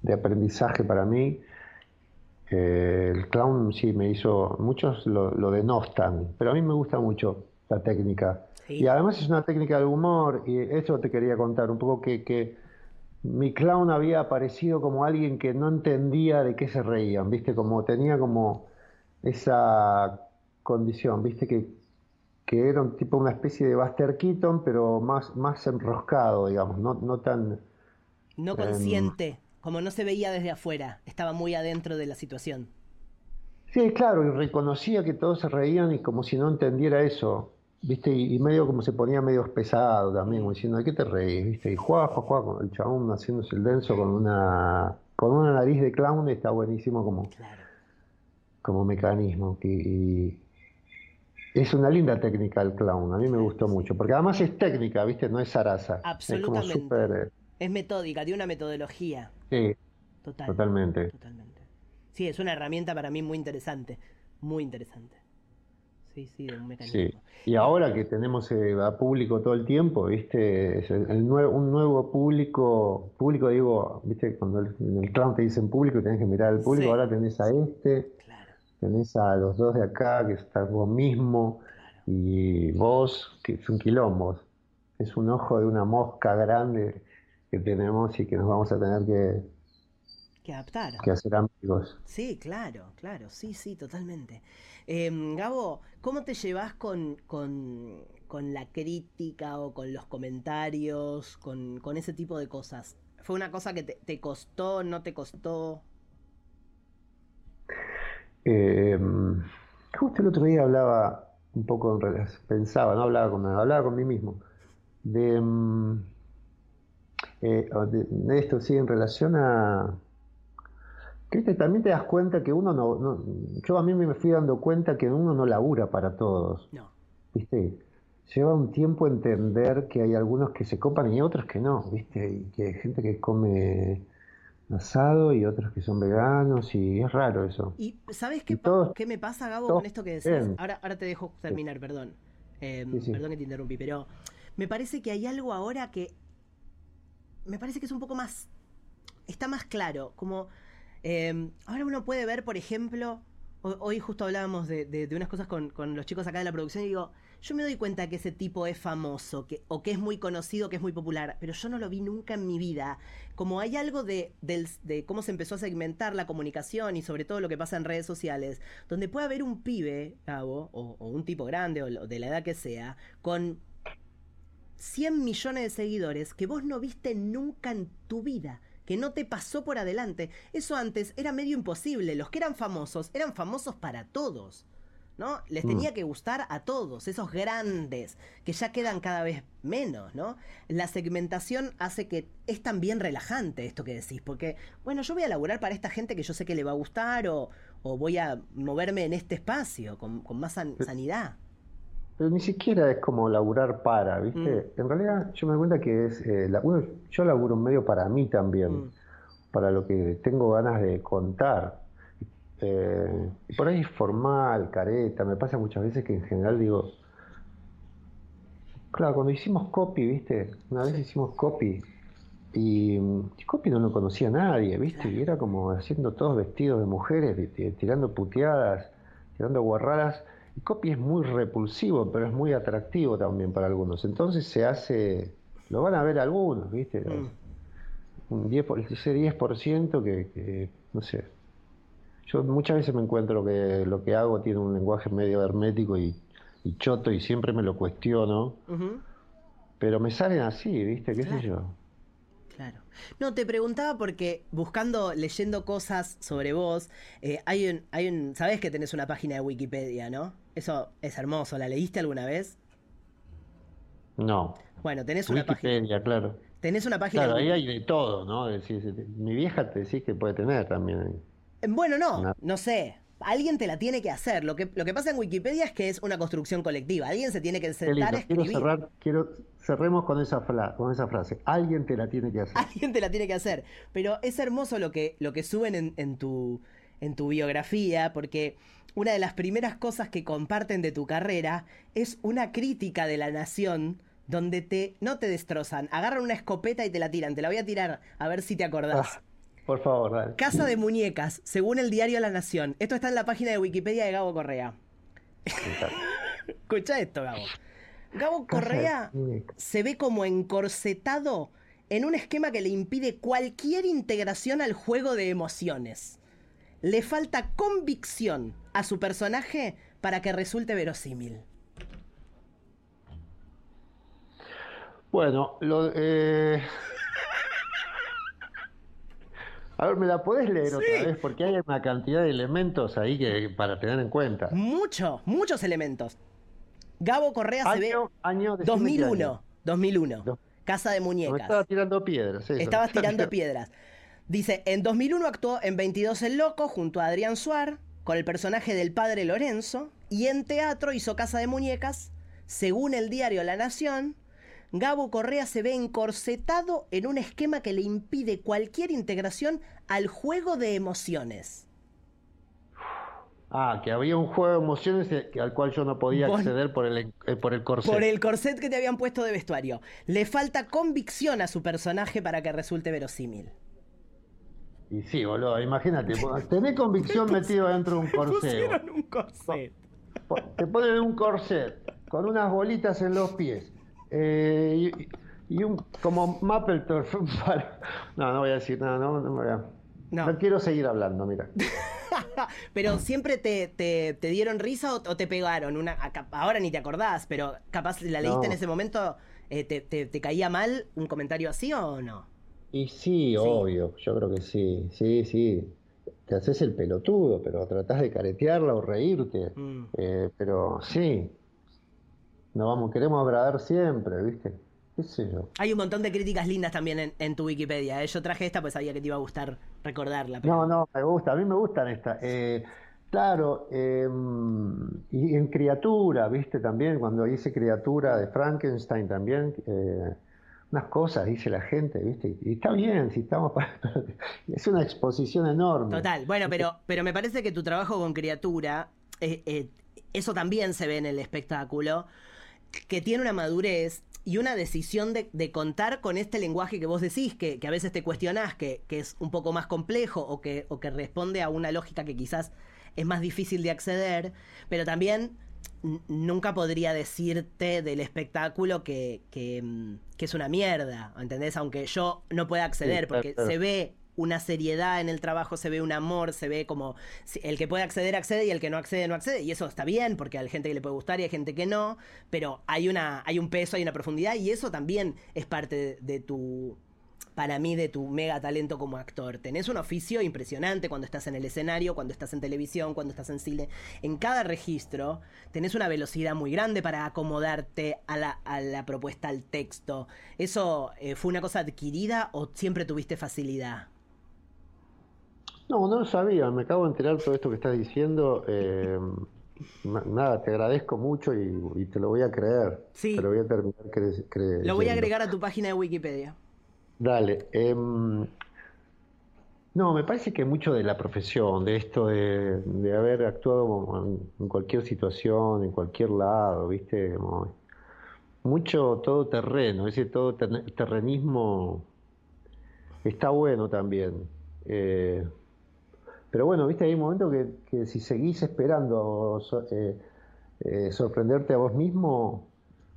de aprendizaje para mí. Eh, el clown sí me hizo, muchos lo, lo, denostan, pero a mí me gusta mucho la técnica. Y además es una técnica de humor, y eso te quería contar, un poco que, que mi clown había aparecido como alguien que no entendía de qué se reían, ¿viste? Como tenía como esa condición, ¿viste? Que, que era un tipo, una especie de Buster Keaton, pero más, más enroscado, digamos, no, no tan... No em, consciente, como no se veía desde afuera, estaba muy adentro de la situación. Sí, claro, y reconocía que todos se reían y como si no entendiera eso. ¿viste? Y, medio como se ponía medio pesado también, como diciendo, ¿de qué te reís? ¿viste? Y juega, juega, con el chabón haciéndose el denso con una, con una nariz de clown, está buenísimo como, como mecanismo. Y, es una linda técnica el clown, a mí me gustó mucho, porque además es técnica, ¿viste? No es zaraza. Absolutamente. Es, como eh, es metódica, tiene una metodología. Sí, totalmente. Totalmente. Sí, es una herramienta para mí muy interesante, muy interesante sí, sí, un mecanismo. Y ahora que tenemos eh, a público todo el tiempo, ¿viste? el, nuevo, un nuevo público, público digo, ¿viste? Cuando en el clown te dicen público, tenés que mirar al público, ahora tenés a este, tenés a los dos de acá, que está vos mismo, y vos, que es un quilombo, es un ojo de una mosca grande que tenemos y que nos vamos a tener que que adaptar. Que hacer amigos. Sí, claro, claro, sí, sí, totalmente. Em, Gabo, ¿cómo te llevas con, con, la crítica o con los comentarios, con, ese tipo de cosas? ¿Fue una cosa que te, costó, no te costó? Eh, justo el otro día hablaba un poco, pensaba, no hablaba con hablaba con mí mismo, de, em, eh, de esto, sí, en relación a, también te das cuenta que uno no, Yo a mí me fui dando cuenta que uno no labura para todos. No. ¿Viste? Lleva un tiempo entender que hay algunos que se copan y otros que no, ¿viste? Y que hay gente que come asado y otros que son veganos y es raro eso. ¿Y sabes qué, qué me pasa, Gabo, con esto que decís? Ahora, ahora te dejo terminar, perdón. Em, perdón que te interrumpí, pero me parece que hay algo ahora que... Me parece que es un poco más... Está más claro, como Em, ahora uno puede ver, por ejemplo, hoy justo hablábamos de, unas cosas con, los chicos acá de la producción y digo, yo me doy cuenta que ese tipo es famoso que, o que es muy conocido, que es muy popular, pero yo no lo vi nunca en mi vida. Como hay algo de, cómo se empezó a segmentar la comunicación y sobre todo lo que pasa en redes sociales, donde puede haber un pibe, Gabo, o, un tipo grande o de la edad que sea, con 100 millones de seguidores que vos no viste nunca en tu vida, que no te pasó por adelante. Eso antes era medio imposible. Los que eran famosos eran famosos para todos. ¿no? Les Mm. tenía que gustar a todos, esos grandes, que ya quedan cada vez menos, ¿no? La segmentación hace que es también relajante esto que decís, porque, bueno, yo voy a laburar para esta gente que yo sé que le va a gustar o, o voy a moverme en este espacio con, con más san- sanidad. Pero ni siquiera es como laburar para, ¿viste? En realidad yo me doy cuenta que es, eh, la- uno- yo laburo un medio para mí también, Mm. para lo que tengo ganas de contar. Eh, por ahí es formal, careta, me pasa muchas veces que en general digo, claro, cuando hicimos copy, ¿viste? Una vez hicimos copy y, mm, y copy no lo conocía nadie, ¿viste? Y era como haciendo todos vestidos de mujeres, tirando puteadas, tirando guarradas. Y copy es muy repulsivo, pero es muy atractivo también para algunos. Entonces se hace, lo van a ver algunos, ¿viste? Mm. Un 10 por- ese 10% que, que, no sé. Yo muchas veces me encuentro que lo que hago tiene un lenguaje medio hermético y, y choto y siempre me lo cuestiono, pero me salen así, ¿viste? ¿Qué Claro. sé yo? Claro. No, te preguntaba porque buscando, leyendo cosas sobre vos, eh, hay un, hay un, sabés que tenés una página de Wikipedia, ¿no? Eso es hermoso. ¿La leíste alguna vez? No. Bueno, tenés una página, Wikipedia, claro. tenés una página. Claro, ahí hay de todo, ¿no? Decís, mi vieja te decís que puede tener también. Eh, Bueno, no, Una- no sé. Alguien te la tiene que hacer. Lo que, lo que pasa en Wikipedia es que es una construcción colectiva. Alguien se tiene que sentar a Quiero cerrar, quiero cerremos con esa fla- con esa frase. Alguien te la tiene que hacer. Alguien te la tiene que hacer. Pero es hermoso lo que, lo que suben en, en tu, en tu biografía, porque una de las primeras cosas que comparten de tu carrera es una crítica de la nación donde te no te destrozan, agarran una escopeta y te la tiran. Te la voy a tirar a ver si te acordás. Ah, por favor, dale. Casa de muñecas, según el diario La Nación. Esto está en la página de Wikipedia de Gabo Correa. Escucha esto, Gabo. Gabo Correa se ve como encorsetado en un esquema que le impide cualquier integración al juego de emociones. Le falta convicción a su personaje para que resulte verosímil. Bueno, lo, eh... A ver, ¿me la podés leer otra Sí. vez? Porque hay una cantidad de elementos ahí que para tener en cuenta. Muchos, muchos elementos. Gabo Correa se ve Año, año, decime qué 2001, año. 2001. Do- Casa de me muñecas. estaba tirando piedras. eso. Estabas tirando piedras. Dice, en 2001 actuó en 22 El Loco junto a Adrián Suar con el personaje del padre Lorenzo y en teatro hizo Casa de Muñecas. Según el diario La Nación, Gabo Correa se ve encorsetado en un esquema que le impide cualquier integración al juego de emociones. Ah, que había un juego de emociones al cual yo no podía acceder por el, eh, por el corset. Por el corset que te habían puesto de vestuario. Le falta convicción a su personaje para que resulte verosímil. Y sí, boludo, imagínate, tenés convicción metido dentro de un corset. Pusieron un corset. Te ponen un corset con unas bolitas en los pies eh, y, y un como palo. No, no voy a decir nada, no, no, me voy a- No. no quiero seguir hablando, mira. pero siempre te, te- te dieron risa o, o te pegaron. Una, ahora ni te acordás, pero capaz la leíste No. en ese momento, eh, te, te- te caía mal un comentario así o no? Y sí, obvio, yo creo que sí, sí, sí. Te haces el pelotudo, pero tratás de caretearla o reírte. Mm. Eh, pero sí, no vamos, queremos agradar siempre, ¿viste? ¿Qué sé yo? Hay un montón de críticas lindas también en, en tu Wikipedia. ¿eh? Yo traje esta pues sabía que te iba a gustar recordarla. pero- No, no, me gusta, a mí me gustan estas. Eh, claro, eh, y en criatura, ¿viste? También, cuando hice criatura de Frankenstein también, eh, unas cosas dice la gente, ¿viste? Y está bien, si estamos para... Es una exposición enorme. Total, bueno, pero, pero me parece que tu trabajo con criatura, eh, eh, eso también se ve en el espectáculo, que tiene una madurez y una decisión de, de contar con este lenguaje que vos decís, que, que a veces te cuestionás, que, que es un poco más complejo o que, o que responde a una lógica que quizás es más difícil de acceder, pero también nunca podría decirte del espectáculo que, que, mm, que es una mierda, ¿entendés? Aunque yo no pueda acceder, Sí, porque claro. se ve una seriedad en el trabajo, se ve un amor, se ve como el que puede acceder accede y el que no accede no accede y eso está bien porque hay gente que le puede gustar y hay gente que no, pero hay una hay un peso, hay una profundidad y eso también es parte de tu para mí de tu mega talento como actor. Tenés un oficio impresionante cuando estás en el escenario, cuando estás en televisión, cuando estás en cine. En cada registro tenés una velocidad muy grande para acomodarte a la, propuesta, al texto. ¿Eso eh, fue una cosa adquirida o siempre tuviste facilidad? No, no lo sabía. Me acabo de enterar todo esto que estás diciendo. Eh, nada, te agradezco mucho y, te lo voy a creer. Sí. Te lo voy a terminar Lo voy a agregar a tu página de Wikipedia. Dale. Em, no, me parece que mucho de la profesión, de esto de, haber actuado en, cualquier situación, en cualquier lado, ¿viste? mucho todo terreno, ese todo terrenismo está bueno también. Eh, pero bueno, viste, hay un momento que, si seguís esperando eh, eh, sorprenderte a vos mismo,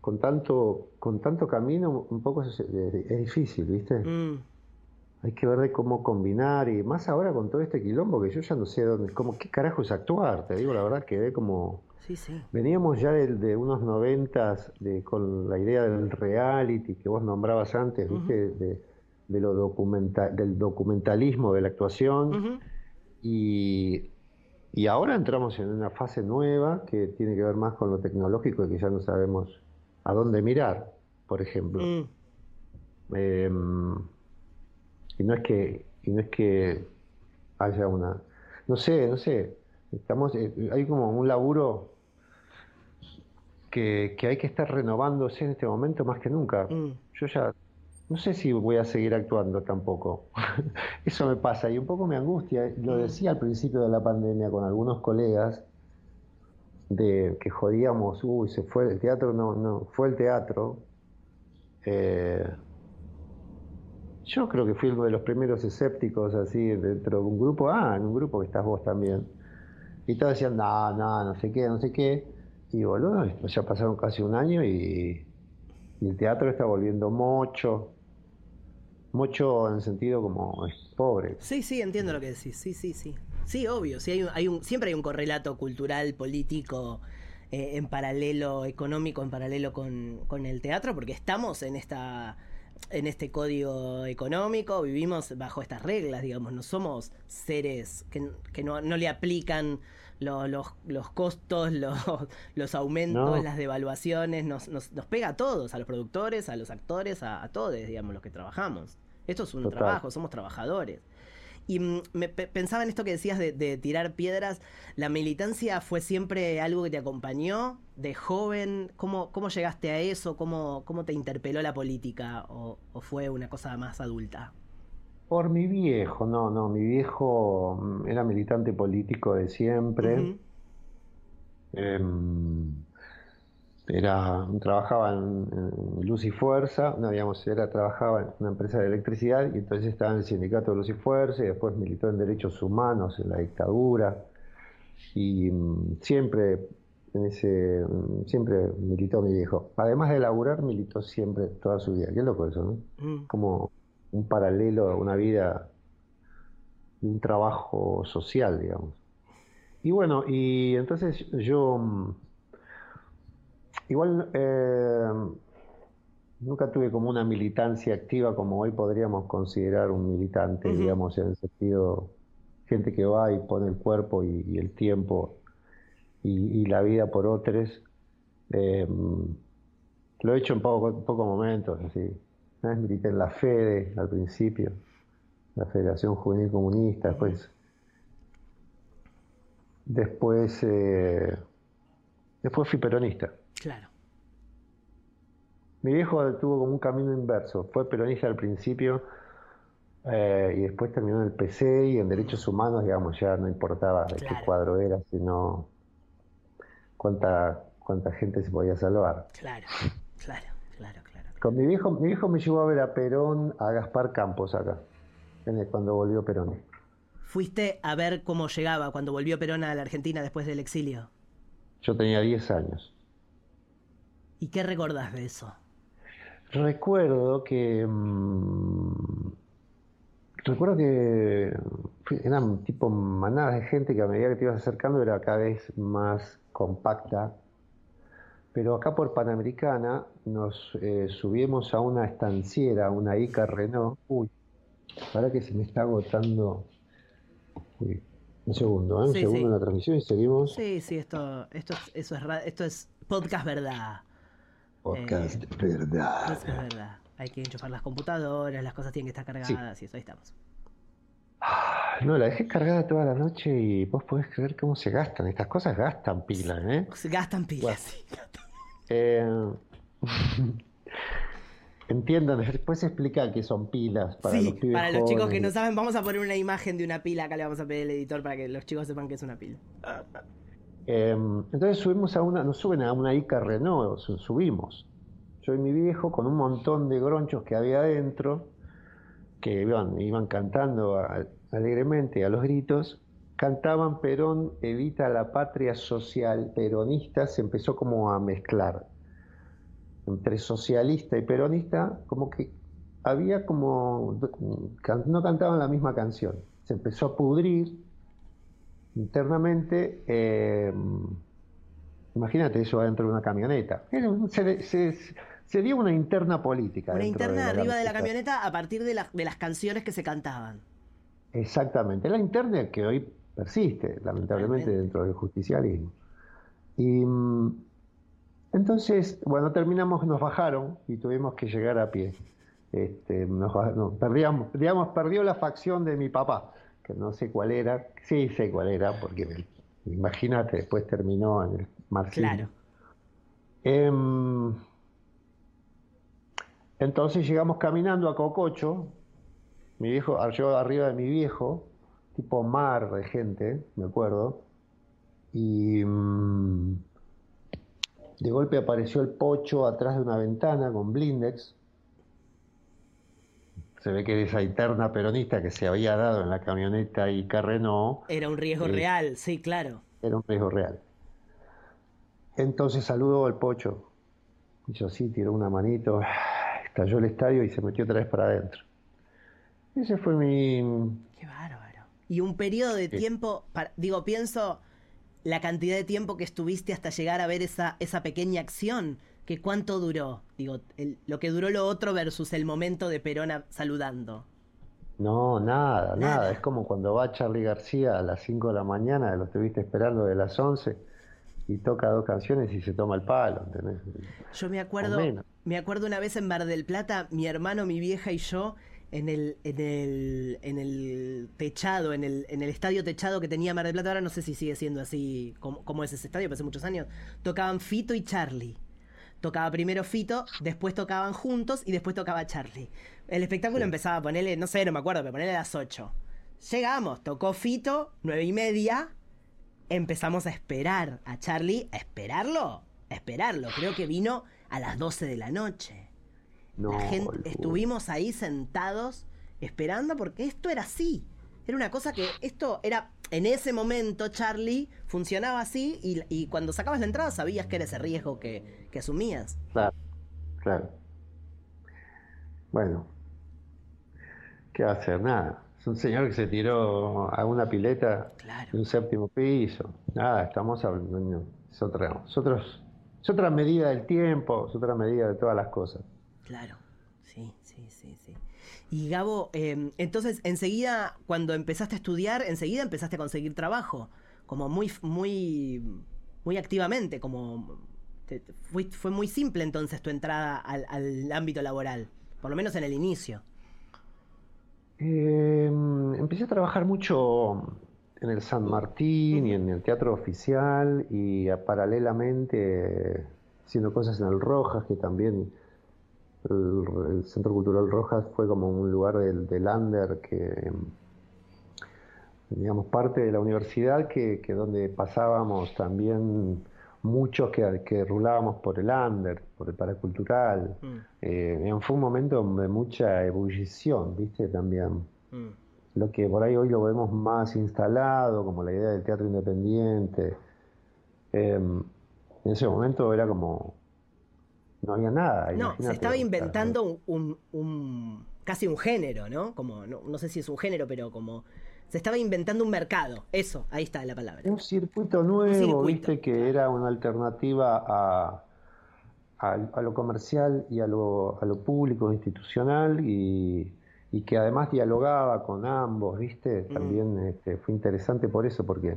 con tanto, con tanto camino, un poco es, difícil, ¿viste? Mm. Hay que ver de cómo combinar y más ahora con todo este quilombo que yo ya no sé dónde, como qué carajo es actuar, te digo la verdad, quedé como... Sí, sí. Veníamos ya de, unos noventas de, con la idea del reality que vos nombrabas antes, ¿viste? de, lo documental, del documentalismo de la actuación y, y ahora entramos en una fase nueva que tiene que ver más con lo tecnológico y que ya no sabemos a dónde mirar, por ejemplo. Mm. Em, y no es que y no es que haya una no sé no sé estamos eh, hay como un laburo que, hay que estar renovándose en este momento más que nunca mm. yo ya no sé si voy a seguir actuando tampoco eso me pasa y un poco me angustia lo mm. decía al principio de la pandemia con algunos colegas de que jodíamos, uy, se fue el teatro, no, no, fue el teatro. Eh, yo creo que fui uno de los primeros escépticos así dentro de un grupo, ah, en un grupo que estás vos también. Y todos decían, no, no, no sé qué, no sé qué. Y boludo, ya pasaron casi un año y, y el teatro está volviendo mucho. Mucho en sentido como es pobre. Sí, sí, entiendo lo que decís. Sí, sí, sí. Sí, obvio. Sí, hay hay un, siempre hay un correlato cultural, político, eh, en paralelo, económico, en paralelo con, con el teatro, porque estamos en esta en este código económico, vivimos bajo estas reglas, digamos, no somos seres que, que no, no, le aplican los, los, costos, los, los aumentos, las devaluaciones, nos, nos, nos, pega a todos, a los productores, a los actores, a, todos, digamos, los que trabajamos. Esto es un trabajo, somos trabajadores. Y mm, me pensaba en esto que decías de, tirar piedras. ¿La militancia fue siempre algo que te acompañó de joven? ¿Cómo, cómo llegaste a eso? ¿Cómo, ¿Cómo te interpeló la política? ¿O, fue una cosa más adulta? Por mi viejo, no, no. Mi viejo mm, era militante político de siempre era trabajaba en, Luz y Fuerza, no, digamos, era, trabajaba en una empresa de electricidad y entonces estaba en el sindicato de Luz y Fuerza y después militó en derechos humanos, en la dictadura y mm, siempre en ese mm, siempre militó mi viejo. Además de laburar, militó siempre toda su vida. Qué loco eso, ¿no? Mm. Como un paralelo a una vida, un trabajo social, digamos. Y bueno, y entonces yo Igual eh, nunca tuve como una militancia activa como hoy podríamos considerar un militante, digamos, en el sentido, gente que va y pone el cuerpo y, el tiempo y, la vida por otros. Eh, lo he hecho en pocos poco momentos, así. Una vez milité en la FEDE al principio, la Federación Juvenil Comunista, después. Después, eh, después fui peronista. Claro. Mi viejo tuvo como un camino inverso. Fue peronista al principio eh, y después terminó en el PC y en derechos humanos, digamos, ya no importaba de qué cuadro era, sino cuánta, cuánta gente se podía salvar. Claro, claro, claro, claro. Con mi viejo, mi viejo me llevó a ver a Perón, a Gaspar Campos acá, cuando volvió Perón. ¿Fuiste a ver cómo llegaba cuando volvió Perón a la Argentina después del exilio? Yo tenía 10 años. ¿Y qué recordás de eso? Recuerdo que, mm, recuerdo que eran tipo manadas de gente que a medida que te ibas acercando era cada vez más compacta. Pero acá por Panamericana nos eh, subimos a una estanciera, una Ica Renault. Uy, para que se me está agotando. Uy, un segundo, ¿eh? un segundo en la transmisión y seguimos. Sí, sí, esto, esto, eso es, esto es podcast verdad. Podcast eh, verdad. Podcast verdad. Hay que enchufar las computadoras, las cosas tienen que estar cargadas y eso, ahí estamos. Ah, no, la dejé cargada toda la noche y vos podés creer cómo se gastan. Estas cosas gastan pilas, ¿eh? Gastan pilas, sí. Eh... Entiendan, después explica que son pilas para los pibes Para los chicos que no saben, vamos a poner una imagen de una pila. Acá le vamos a pedir al editor para que los chicos sepan que es una pila. Em, entonces subimos a una, nos suben a una Ica Renault, subimos. Yo y mi viejo con un montón de gronchos que había adentro, que iban, iban cantando alegremente a los gritos, cantaban Perón evita la patria social peronista, se empezó como a mezclar entre socialista y peronista, como que había como, no cantaban la misma canción, se empezó a pudrir internamente, eh, imagínate eso adentro de una camioneta, se, dio una interna política. Una interna arriba de la camioneta a partir de, de las canciones que se cantaban. Exactamente, la interna que hoy persiste, lamentablemente, dentro del justicialismo. Y mm, entonces, bueno, terminamos, nos bajaron y tuvimos que llegar a pie. Este, nos, perdíamos, digamos, perdió la facción de mi papá, que no sé cuál era, sí sé cuál era, porque imagínate, después terminó en el marxismo. Claro. Em, entonces llegamos caminando a Cococho, mi viejo, yo arriba de mi viejo, tipo mar de gente, me acuerdo, y mm, de golpe apareció el pocho atrás de una ventana con blindex. Se ve que esa interna peronista que se había dado en la camioneta y Carreno. Era un riesgo eh, real, sí, claro. Era un riesgo real. Entonces saludó al pocho. Hizo así, tiró una manito, estalló el estadio y se metió otra vez para adentro. Ese fue mi. Qué bárbaro. Y un periodo de tiempo, digo, pienso la cantidad de tiempo que estuviste hasta llegar a ver esa, esa pequeña acción, que cuánto duró, digo, lo que duró lo otro versus el momento de Perón saludando. No, nada, nada, Es como cuando va Charlie García a las 5 de la mañana, lo estuviste esperando de las 11 y toca dos canciones y se toma el palo, ¿entendés? Yo me acuerdo, me acuerdo una vez en Mar del Plata, mi hermano, mi vieja y yo en el, en el, en el techado, en el, en el estadio techado que tenía Mar del Plata, ahora no sé si sigue siendo así como, es ese estadio, pero hace muchos años, tocaban Fito y Charlie. Tocaba primero Fito, después tocaban juntos y después tocaba Charlie. El espectáculo empezaba a ponerle, no sé, no me acuerdo, pero ponerle a las 8. Llegamos, tocó Fito, nueve y media, empezamos a esperar a Charlie, a esperarlo, a esperarlo. Creo que vino a las 12 de la noche la gente, estuvimos ahí sentados esperando porque esto era así. Era una cosa que esto era, en ese momento, Charlie, funcionaba así y, cuando sacabas la entrada sabías que era ese riesgo que, asumías. Claro, claro. Bueno, ¿qué va a hacer? Nada. Es un señor que se tiró a una pileta de un séptimo piso. Nada, estamos hablando. Es otra, es, es otra medida del tiempo, es otra medida de todas las cosas. Claro, sí, sí, sí, sí. Y Gabo, em, entonces enseguida, cuando empezaste a estudiar, enseguida empezaste a conseguir trabajo, como muy, muy, muy activamente, como fue, muy simple entonces tu entrada al, ámbito laboral, por lo menos en el inicio. Em, empecé a trabajar mucho en el San Martín y en el teatro oficial y paralelamente haciendo cosas en el Rojas, que también el, Centro Cultural Rojas fue como un lugar del, del under que, digamos, parte de la universidad que, que donde pasábamos también muchos que, que, rulábamos por el under, por el paracultural. Mm. Eh, fue un momento de mucha ebullición, ¿viste? También. Mm. Lo que por ahí hoy lo vemos más instalado, como la idea del teatro independiente. Eh, en ese momento era como no había nada. No, se estaba inventando un, casi un género, ¿no? Como, no, no sé si es un género, pero como se estaba inventando un mercado. Eso, ahí está la palabra. Un circuito nuevo, viste, que era una alternativa a, a, lo comercial y a lo, a lo público, institucional, y, y, que además dialogaba con ambos, viste. Mm. También este, fue interesante por eso, porque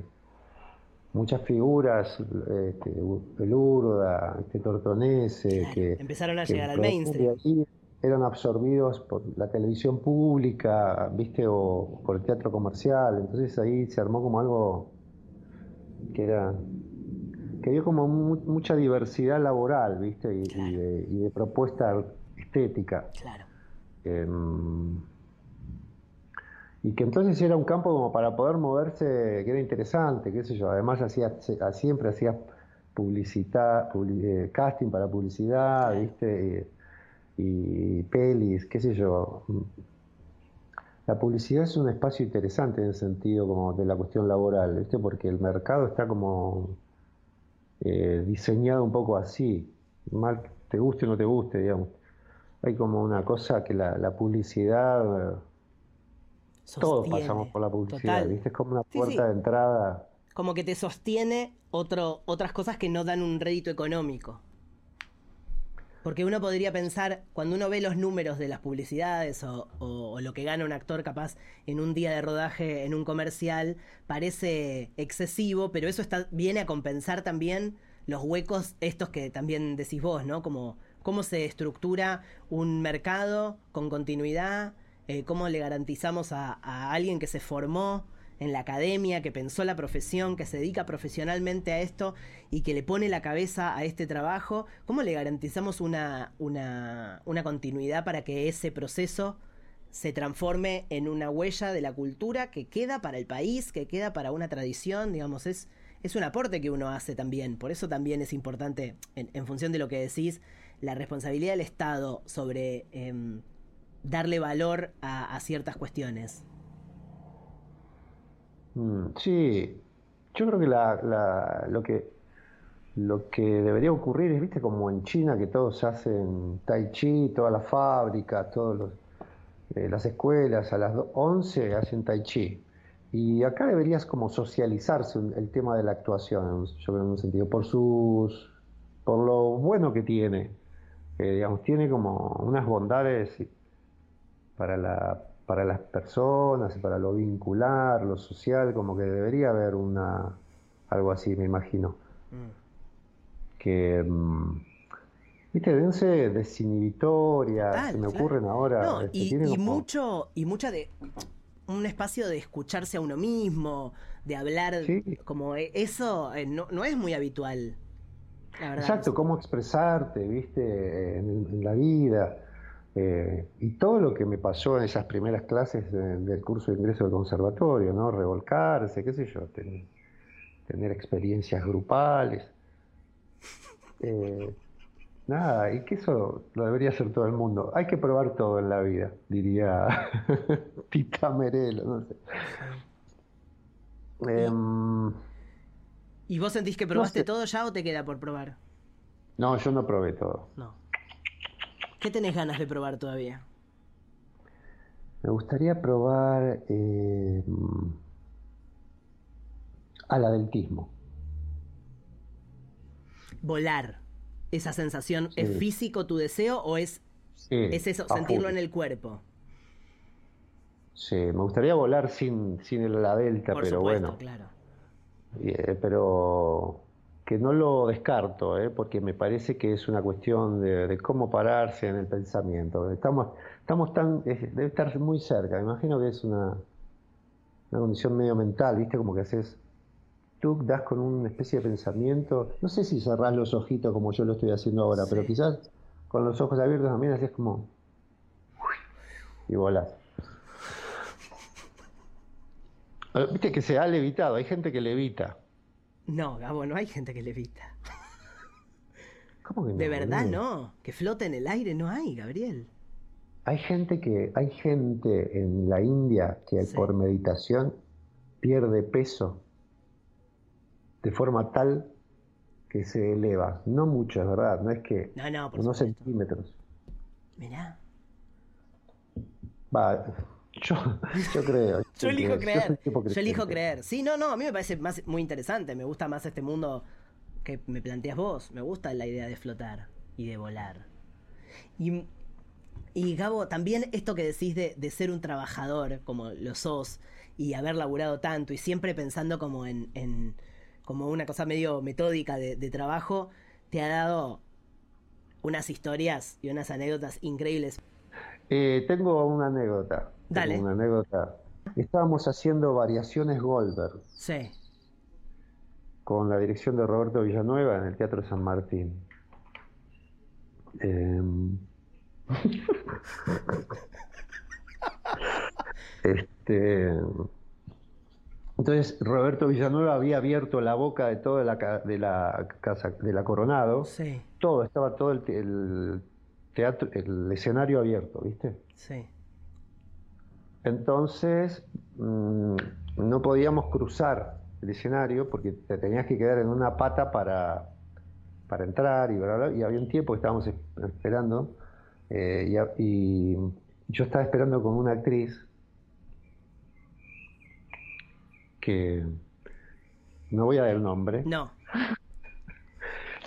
muchas figuras, este, el Urda, este Tortonese, que empezaron a llegar al mainstream eran absorbidos por la televisión pública, ¿viste? O por el teatro comercial. Entonces ahí se armó como algo que era que dio como mucha diversidad laboral, ¿viste? Y, de, propuesta estética. Claro. Em, y que entonces era un campo como para poder moverse, que era interesante, qué sé yo. Además hacía, siempre hacía publicidad, eh, casting para publicidad, ¿viste? y pelis, qué sé yo. La publicidad es un espacio interesante en el sentido como de la cuestión laboral, ¿viste? porque el mercado está como eh, diseñado un poco así, mal te guste o no te guste, digamos. Hay como una cosa que la, publicidad, todos pasamos por la publicidad, ¿viste? Es como una puerta de entrada. Como que te sostiene otro, otras cosas que no dan un rédito económico. Porque uno podría pensar, cuando uno ve los números de las publicidades o, lo que gana un actor capaz en un día de rodaje en un comercial, parece excesivo, pero eso está, viene a compensar también los huecos estos que también decís vos, ¿no? Como cómo se estructura un mercado con continuidad, eh, cómo le garantizamos a alguien que se formó en la academia, que pensó la profesión, que se dedica profesionalmente a esto y que le pone la cabeza a este trabajo, ¿cómo le garantizamos una, una, continuidad para que ese proceso se transforme en una huella de la cultura que queda para el país, que queda para una tradición, digamos, es, es un aporte que uno hace también. Por eso también es importante, en, función de lo que decís, la responsabilidad del Estado sobre em, darle valor a ciertas cuestiones. Mm, sí, yo creo que, lo que lo que debería ocurrir es, viste, como en China, que todos hacen tai chi, todas las fábricas, todas eh, las escuelas, a las 11 hacen tai chi. Y acá deberías como socializarse el tema de la actuación, yo creo en un sentido, por sus por lo bueno que tiene. que digamos, tiene como unas bondades para la para las personas, para lo vincular, lo social, como que debería haber una algo así, me imagino. Mm. Que mm, viste, dense desinhibitoria, se me ocurren ahora. Este, y, mucho, y mucha de un espacio de escucharse a uno mismo, de hablar como e, eso eh, no, no, es muy habitual. Exacto, cómo expresarte, viste, en la vida. Eh, y todo lo que me pasó en esas primeras clases del curso de ingreso del conservatorio, ¿no? Revolcarse, qué sé yo, tener experiencias grupales. Eh, nada, y que eso lo debería hacer todo el mundo. Hay que probar todo en la vida, diría Tita Merelo, no sé. Em, ¿Y vos sentís que probaste todo ya o te queda por probar? No, yo no probé todo. No. ¿Qué tenés ganas de probar todavía? Me gustaría probar eh, aladeltismo. Volar. ¿Esa sensación es físico tu deseo o es, es eso, sentirlo en el cuerpo? Sí, me gustaría volar sin, sin el ala delta, pero bueno. Claro. Eh, pero que no lo descarto, ¿eh? porque me parece que es una cuestión de, cómo pararse en el pensamiento. Estamos, estamos tan, debe estar muy cerca, me imagino que es una, una condición medio mental, ¿viste? Como que haces, tú das con una especie de pensamiento, no sé si cerrás los ojitos como yo lo estoy haciendo ahora, pero quizás con los ojos abiertos también haces como... y volás. Viste que se ha levitado, hay gente que levita. No, Gabo, no hay gente que levita. ¿Cómo que no? De verdad no. Que flote en el aire no hay, Gabriel. Hay gente que, hay gente en la India que por meditación pierde peso de forma tal que se eleva. No mucho, es verdad, no es que no, no, por unos centímetros. Mirá. Va, yo, yo creo. yo elijo creer. Yo, elijo creer. Sí, no, no, a mí me parece más, muy interesante. Me gusta más este mundo que me planteas vos. Me gusta la idea de flotar y de volar. Y, y Gabo, también esto que decís de, de ser un trabajador, como lo sos, y haber laburado tanto, y siempre pensando como en, en como una cosa medio metódica de, de trabajo, te ha dado unas historias y unas anécdotas increíbles. Eh, tengo una anécdota. Dale. una anécdota. Estábamos haciendo variaciones Goldberg. Sí. Con la dirección de Roberto Villanueva en el Teatro San Martín. Em, este. Entonces Roberto Villanueva había abierto la boca de toda la, de la casa de la Coronado. Sí. Todo, estaba todo el, teatro, el escenario abierto, ¿viste? Sí. Entonces mm, no podíamos cruzar el escenario porque te tenías que quedar en una pata para, para entrar y, y había un tiempo que estábamos esperando eh, y yo estaba esperando con una actriz que no voy a dar el nombre. No.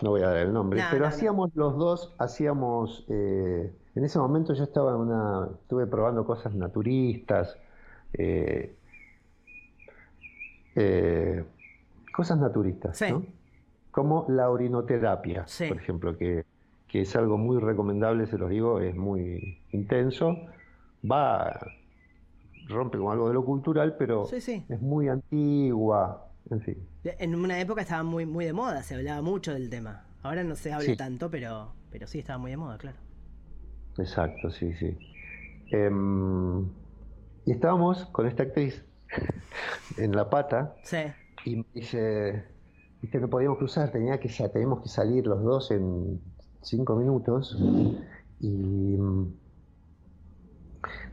No voy a dar el nombre, pero hacíamos los dos, hacíamos, eh, en ese momento yo estaba en una, estuve probando cosas naturistas, eh, eh, cosas naturistas, ¿no? Como la orinoterapia, por ejemplo, que, que es algo muy recomendable, se los digo, es muy intenso, va rompe con algo de lo cultural, pero es muy antigua, en fin. En una época estaba muy, muy de moda, se hablaba mucho del tema. Ahora no se habla tanto, pero, pero sí estaba muy de moda, claro. Exacto, sí, sí. Em, y estábamos con esta actriz en la pata. Sí. Y me dice, viste, no podíamos cruzar, tenía que, ya, teníamos que salir los dos en cinco minutos. Y me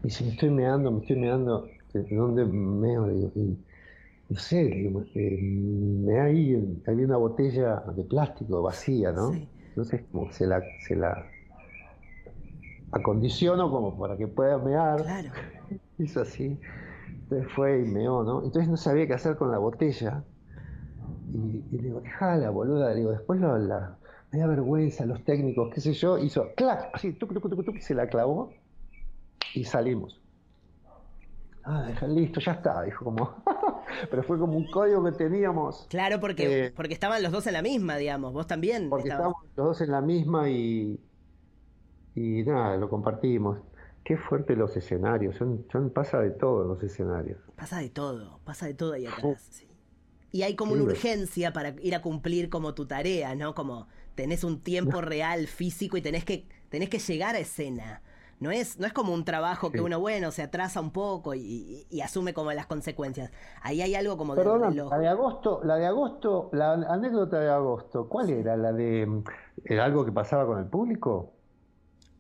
dice, me estoy meando, me estoy meando. ¿De dónde meo? Digo, no sé, eh, me ahí, había una botella de plástico vacía, ¿no? Entonces como se la, se la acondiciono como para que pueda mear. Claro. Hizo así. Entonces fue y meó, ¿no? Entonces no sabía qué hacer con la botella. Y, le digo, déjala, boluda. Le digo, después lo, la, me da vergüenza, los técnicos, qué sé yo. Hizo, clac, así, tuc, tuc, tuc, tuc, y se la clavó y salimos. Ah, listo, ya está, dijo como. Pero fue como un código que teníamos. Claro, porque, eh, porque estaban los dos en la misma, digamos. Vos también. Porque estábamos los dos en la misma y. Y nada, lo compartimos. Qué fuerte los escenarios. Son, son, pasa de todo los escenarios. Pasa de todo, pasa de todo ahí atrás. Sí. Y hay como una urgencia para ir a cumplir como tu tarea, ¿no? Como tenés un tiempo real, físico y tenés que, tenés que llegar a escena. No es, no es como un trabajo que uno, bueno, se atrasa un poco y, asume como las consecuencias. Ahí hay algo como de La de agosto, la de agosto, la anécdota de agosto, ¿cuál era? ¿La de ¿era algo que pasaba con el público?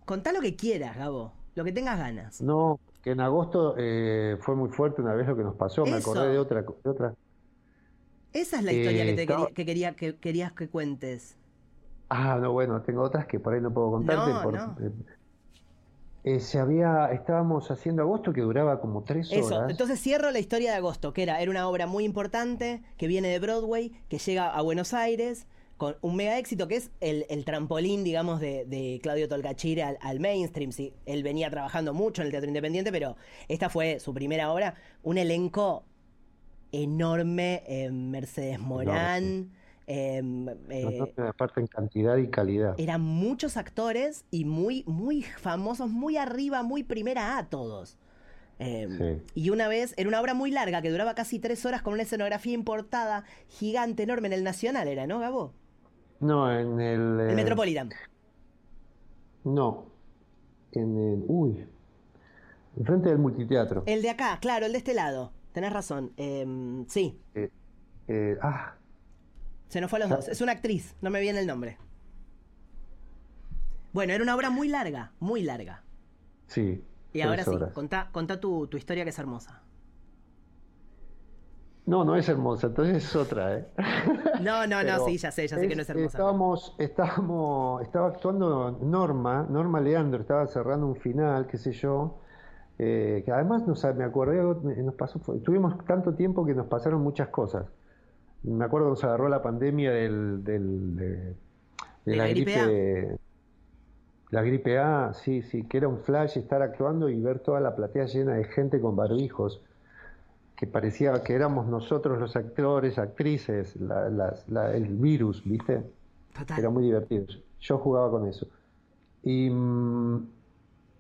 Contá lo que quieras, Gabo, lo que tengas ganas. No, que en agosto eh, fue muy fuerte una vez lo que nos pasó, me acordé de otra, de otra. Esa es la historia que, te que, quería, que querías que cuentes. Ah, no, bueno, tengo otras que por ahí no puedo contarte. por, eh, eh, se había, estábamos haciendo agosto que duraba como tres horas. Eso, entonces cierro la historia de agosto, que era, era una obra muy importante, que viene de Broadway, que llega a Buenos Aires, con un mega éxito que es el, trampolín, digamos, de, Claudio Tolcachir al, mainstream. Sí, él venía trabajando mucho en el teatro independiente, pero esta fue su primera obra. Un elenco enorme, eh, Mercedes Morán. Eh, aparte en cantidad y calidad. Eran muchos actores y muy, muy famosos, muy arriba, muy primera A todos. Em, y una vez, era una obra muy larga que duraba casi tres horas con una escenografía importada gigante, enorme, en el Nacional era, ¿no, Gabo? No, en el... El eh, Metropolitan. No, en el... Uy, enfrente del multiteatro. El de acá, claro, el de este lado. Tenés razón. Em, sí. Eh, ah, se nos fue a los dos. Es una actriz, no me viene el nombre. Bueno, era una obra muy larga, muy larga. Sí. Y ahora sí, contá, tu, historia que es hermosa. No, no es hermosa, entonces es otra, ¿eh? No, no, no, sí, ya sé, ya sé que no es hermosa. Estábamos, estábamos, estaba actuando Norma, Norma Leandro, estaba cerrando un final, qué sé yo, Eh, que además nos, me acordé, nos pasó, tuvimos tanto tiempo que nos pasaron muchas cosas. Me acuerdo nos agarró la pandemia del, del de, la, gripe, la gripe A, sí, sí, que era un flash estar actuando y ver toda la platea llena de gente con barbijos, que parecía que éramos nosotros los actores, actrices, el virus, ¿viste? Era muy divertido. Yo jugaba con eso. Y mm,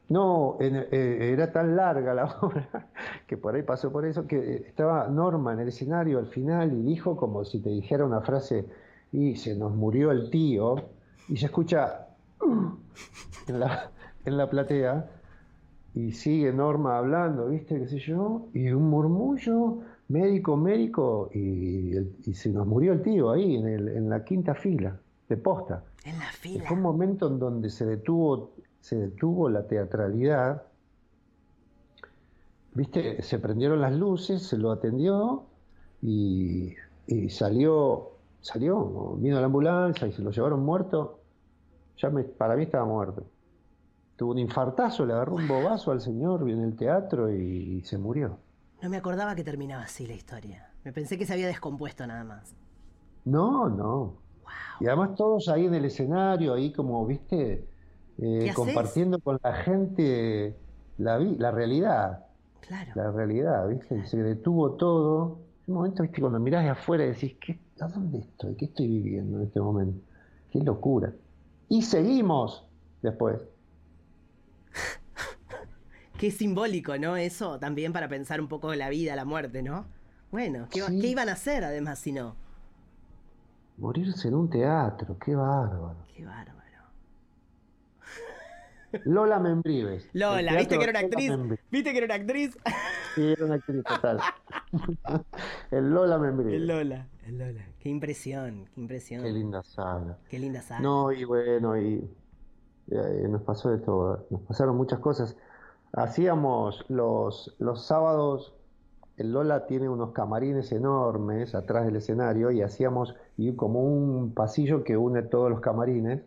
no, eh, era tan larga la obra que por ahí pasó por eso, que estaba Norma en el escenario al final y dijo como si te dijera una frase, y se nos murió el tío, y se escucha en, la, en la platea, y sigue Norma hablando, ¿viste? ¿Qué sé yo? Y un murmullo, médico, médico, y, se nos murió el tío ahí, en, el, en la quinta fila, de posta. En la fila. fue un momento en donde se detuvo se detuvo la teatralidad, viste, se prendieron las luces, se lo atendió y, salió, salió, vino la ambulancia y se lo llevaron muerto. Ya para mí estaba muerto. Tuvo un infartazo, le agarró un bobazo al señor en el teatro y, se murió. No me acordaba que terminaba así la historia. Me pensé que se había descompuesto nada más. No, no. Y además todos ahí en el escenario, ahí como, viste, eh, compartiendo con la gente la, la realidad. Claro. La realidad, ¿viste? Se detuvo todo. En un momento, ¿viste? Cuando mirás de afuera y decís, ¿qué, ¿a dónde estoy? ¿Qué estoy viviendo en este momento? Qué locura. Y seguimos después. Qué simbólico, ¿no? Eso también para pensar un poco la vida, la muerte, ¿no? Bueno, ¿qué, ¿qué iban a hacer además si no? Morirse en un teatro, qué bárbaro. Qué bárbaro. Lola Membrives. Lola, ¿viste que era una actriz? ¿Viste que era una actriz? Sí, era una actriz total. el Lola Membrives. El Lola, el Lola. Qué impresión, qué impresión. Qué linda sala. Qué linda sala. No, y bueno, y, nos pasó de todo. Nos pasaron muchas cosas. Hacíamos los, los sábados, el Lola tiene unos camarines enormes atrás del escenario y hacíamos y como un pasillo que une todos los camarines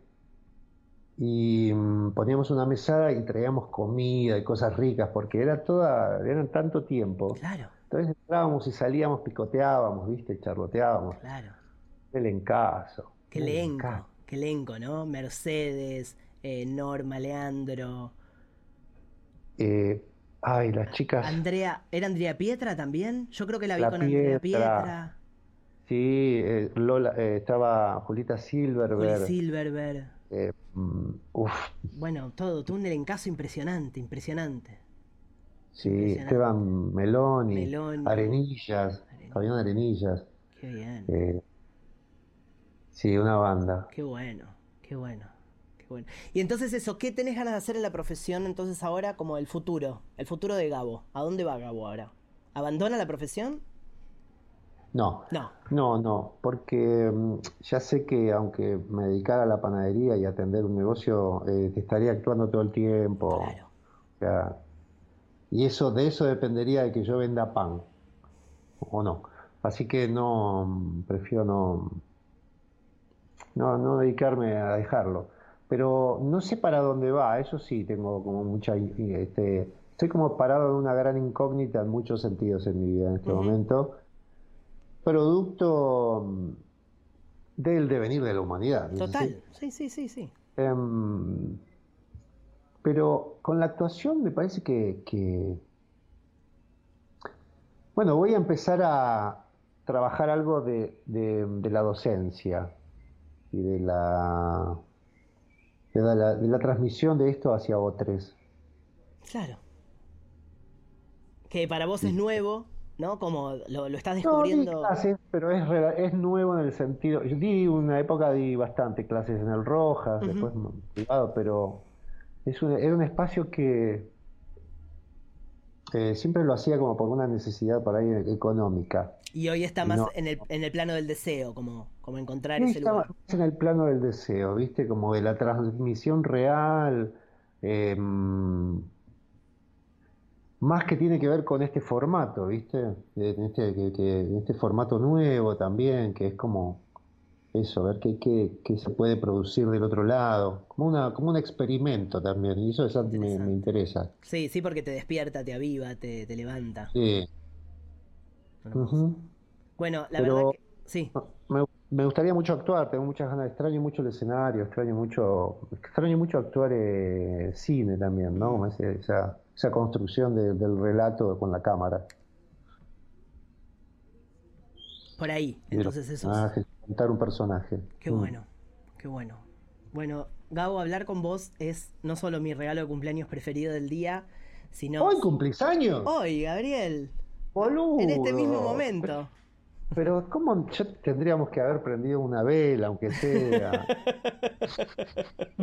y mm, poníamos una mesada y traíamos comida y cosas ricas, porque era toda, eran tanto tiempo. Claro. Entonces entrábamos y salíamos, picoteábamos, ¿viste? Charloteábamos. Claro. Qué lencazo. Qué elenco, qué elenco, ¿no? Mercedes, eh, Norma, Leandro. Eh, ay, las chicas. Andrea, ¿era Andrea Pietra también? Yo creo que la vi con Andrea Pietra. Sí, eh, Lola, estaba Julita Silverberg. Silverberg. Mm, bueno, todo, tuvo un elencazo impresionante, impresionante. Sí, Esteban Meloni, Arenillas, Fabián Arenillas. Qué bien. Eh, sí, una banda. Qué bueno, qué bueno, qué bueno. Y entonces eso, ¿qué tenés ganas de hacer en la profesión entonces ahora como el futuro? El futuro de Gabo. ¿A dónde va Gabo ahora? ¿Abandona la profesión? No, no, no, porque mm, ya sé que aunque me dedicara a la panadería y atender un negocio, eh, estaría actuando todo el tiempo. Claro. y eso, de eso dependería de que yo venda pan, o no. Así que no, mm, prefiero no, no, no dedicarme a dejarlo. Pero no sé para dónde va, eso sí, tengo como mucha... Este, estoy como parado en una gran incógnita en muchos sentidos en mi vida en este momento producto mm, del devenir de la humanidad. Total, sí, sí, sí, sí. Em, pero con la actuación me parece que, Bueno, voy a empezar a trabajar algo de, la docencia y de la, de la, de la transmisión de esto hacia otros. Claro. Que para vos es nuevo, ¿no? Como lo, estás descubriendo. No, clases, pero es, es nuevo en el sentido. Yo di una época, di bastante clases en el Rojas, después privado, pero es un, era un espacio que eh, siempre lo hacía como por una necesidad por ahí económica. Y hoy está más en, el, en el plano del deseo, como, como encontrar ese lugar. Más en el plano del deseo, ¿viste? Como de la transmisión real. Eh, más que tiene que ver con este formato, ¿viste? En este, este formato nuevo también, que es como eso, ver qué, qué, qué, se puede producir del otro lado, como, una, como un experimento también, y eso, me, interesa. Sí, sí, porque te despierta, te aviva, te, te levanta. Sí. Bueno, la verdad que sí. Me, me, gustaría mucho actuar, tengo muchas ganas, extraño mucho el escenario, extraño mucho, extraño mucho actuar eh, cine también, ¿no? esa, esa construcción del relato con la cámara. Por ahí, entonces eso. Contar un personaje. Qué mm. bueno, qué bueno. Bueno, Gabo, hablar con vos es no solo mi regalo de cumpleaños preferido del día, sino. ¿Hoy cumplís años? Hoy, Gabriel. Boludo. En este mismo momento. Pero, ¿cómo ya tendríamos que haber prendido una vela, aunque sea?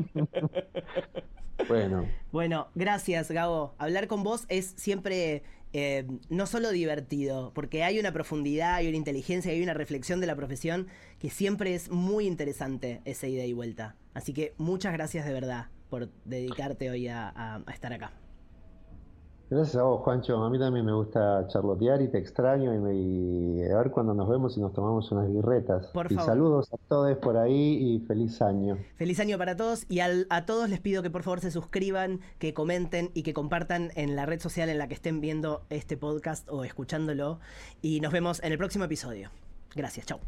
bueno. Bueno, gracias, Gabo. Hablar con vos es siempre eh, no solo divertido, porque hay una profundidad, hay una inteligencia, hay una reflexión de la profesión que siempre es muy interesante esa ida y vuelta. Así que muchas gracias de verdad por dedicarte hoy a estar acá. Gracias a vos, Juancho. A mí también me gusta charlotear y te extraño y, a ver cuando nos vemos y nos tomamos unas birretas. Por y saludos a todos por ahí y feliz año. Feliz año para todos y a todos les pido que por favor se suscriban, que comenten y que compartan en la red social en la que estén viendo este podcast o escuchándolo. Y nos vemos en el próximo episodio. Gracias, chao.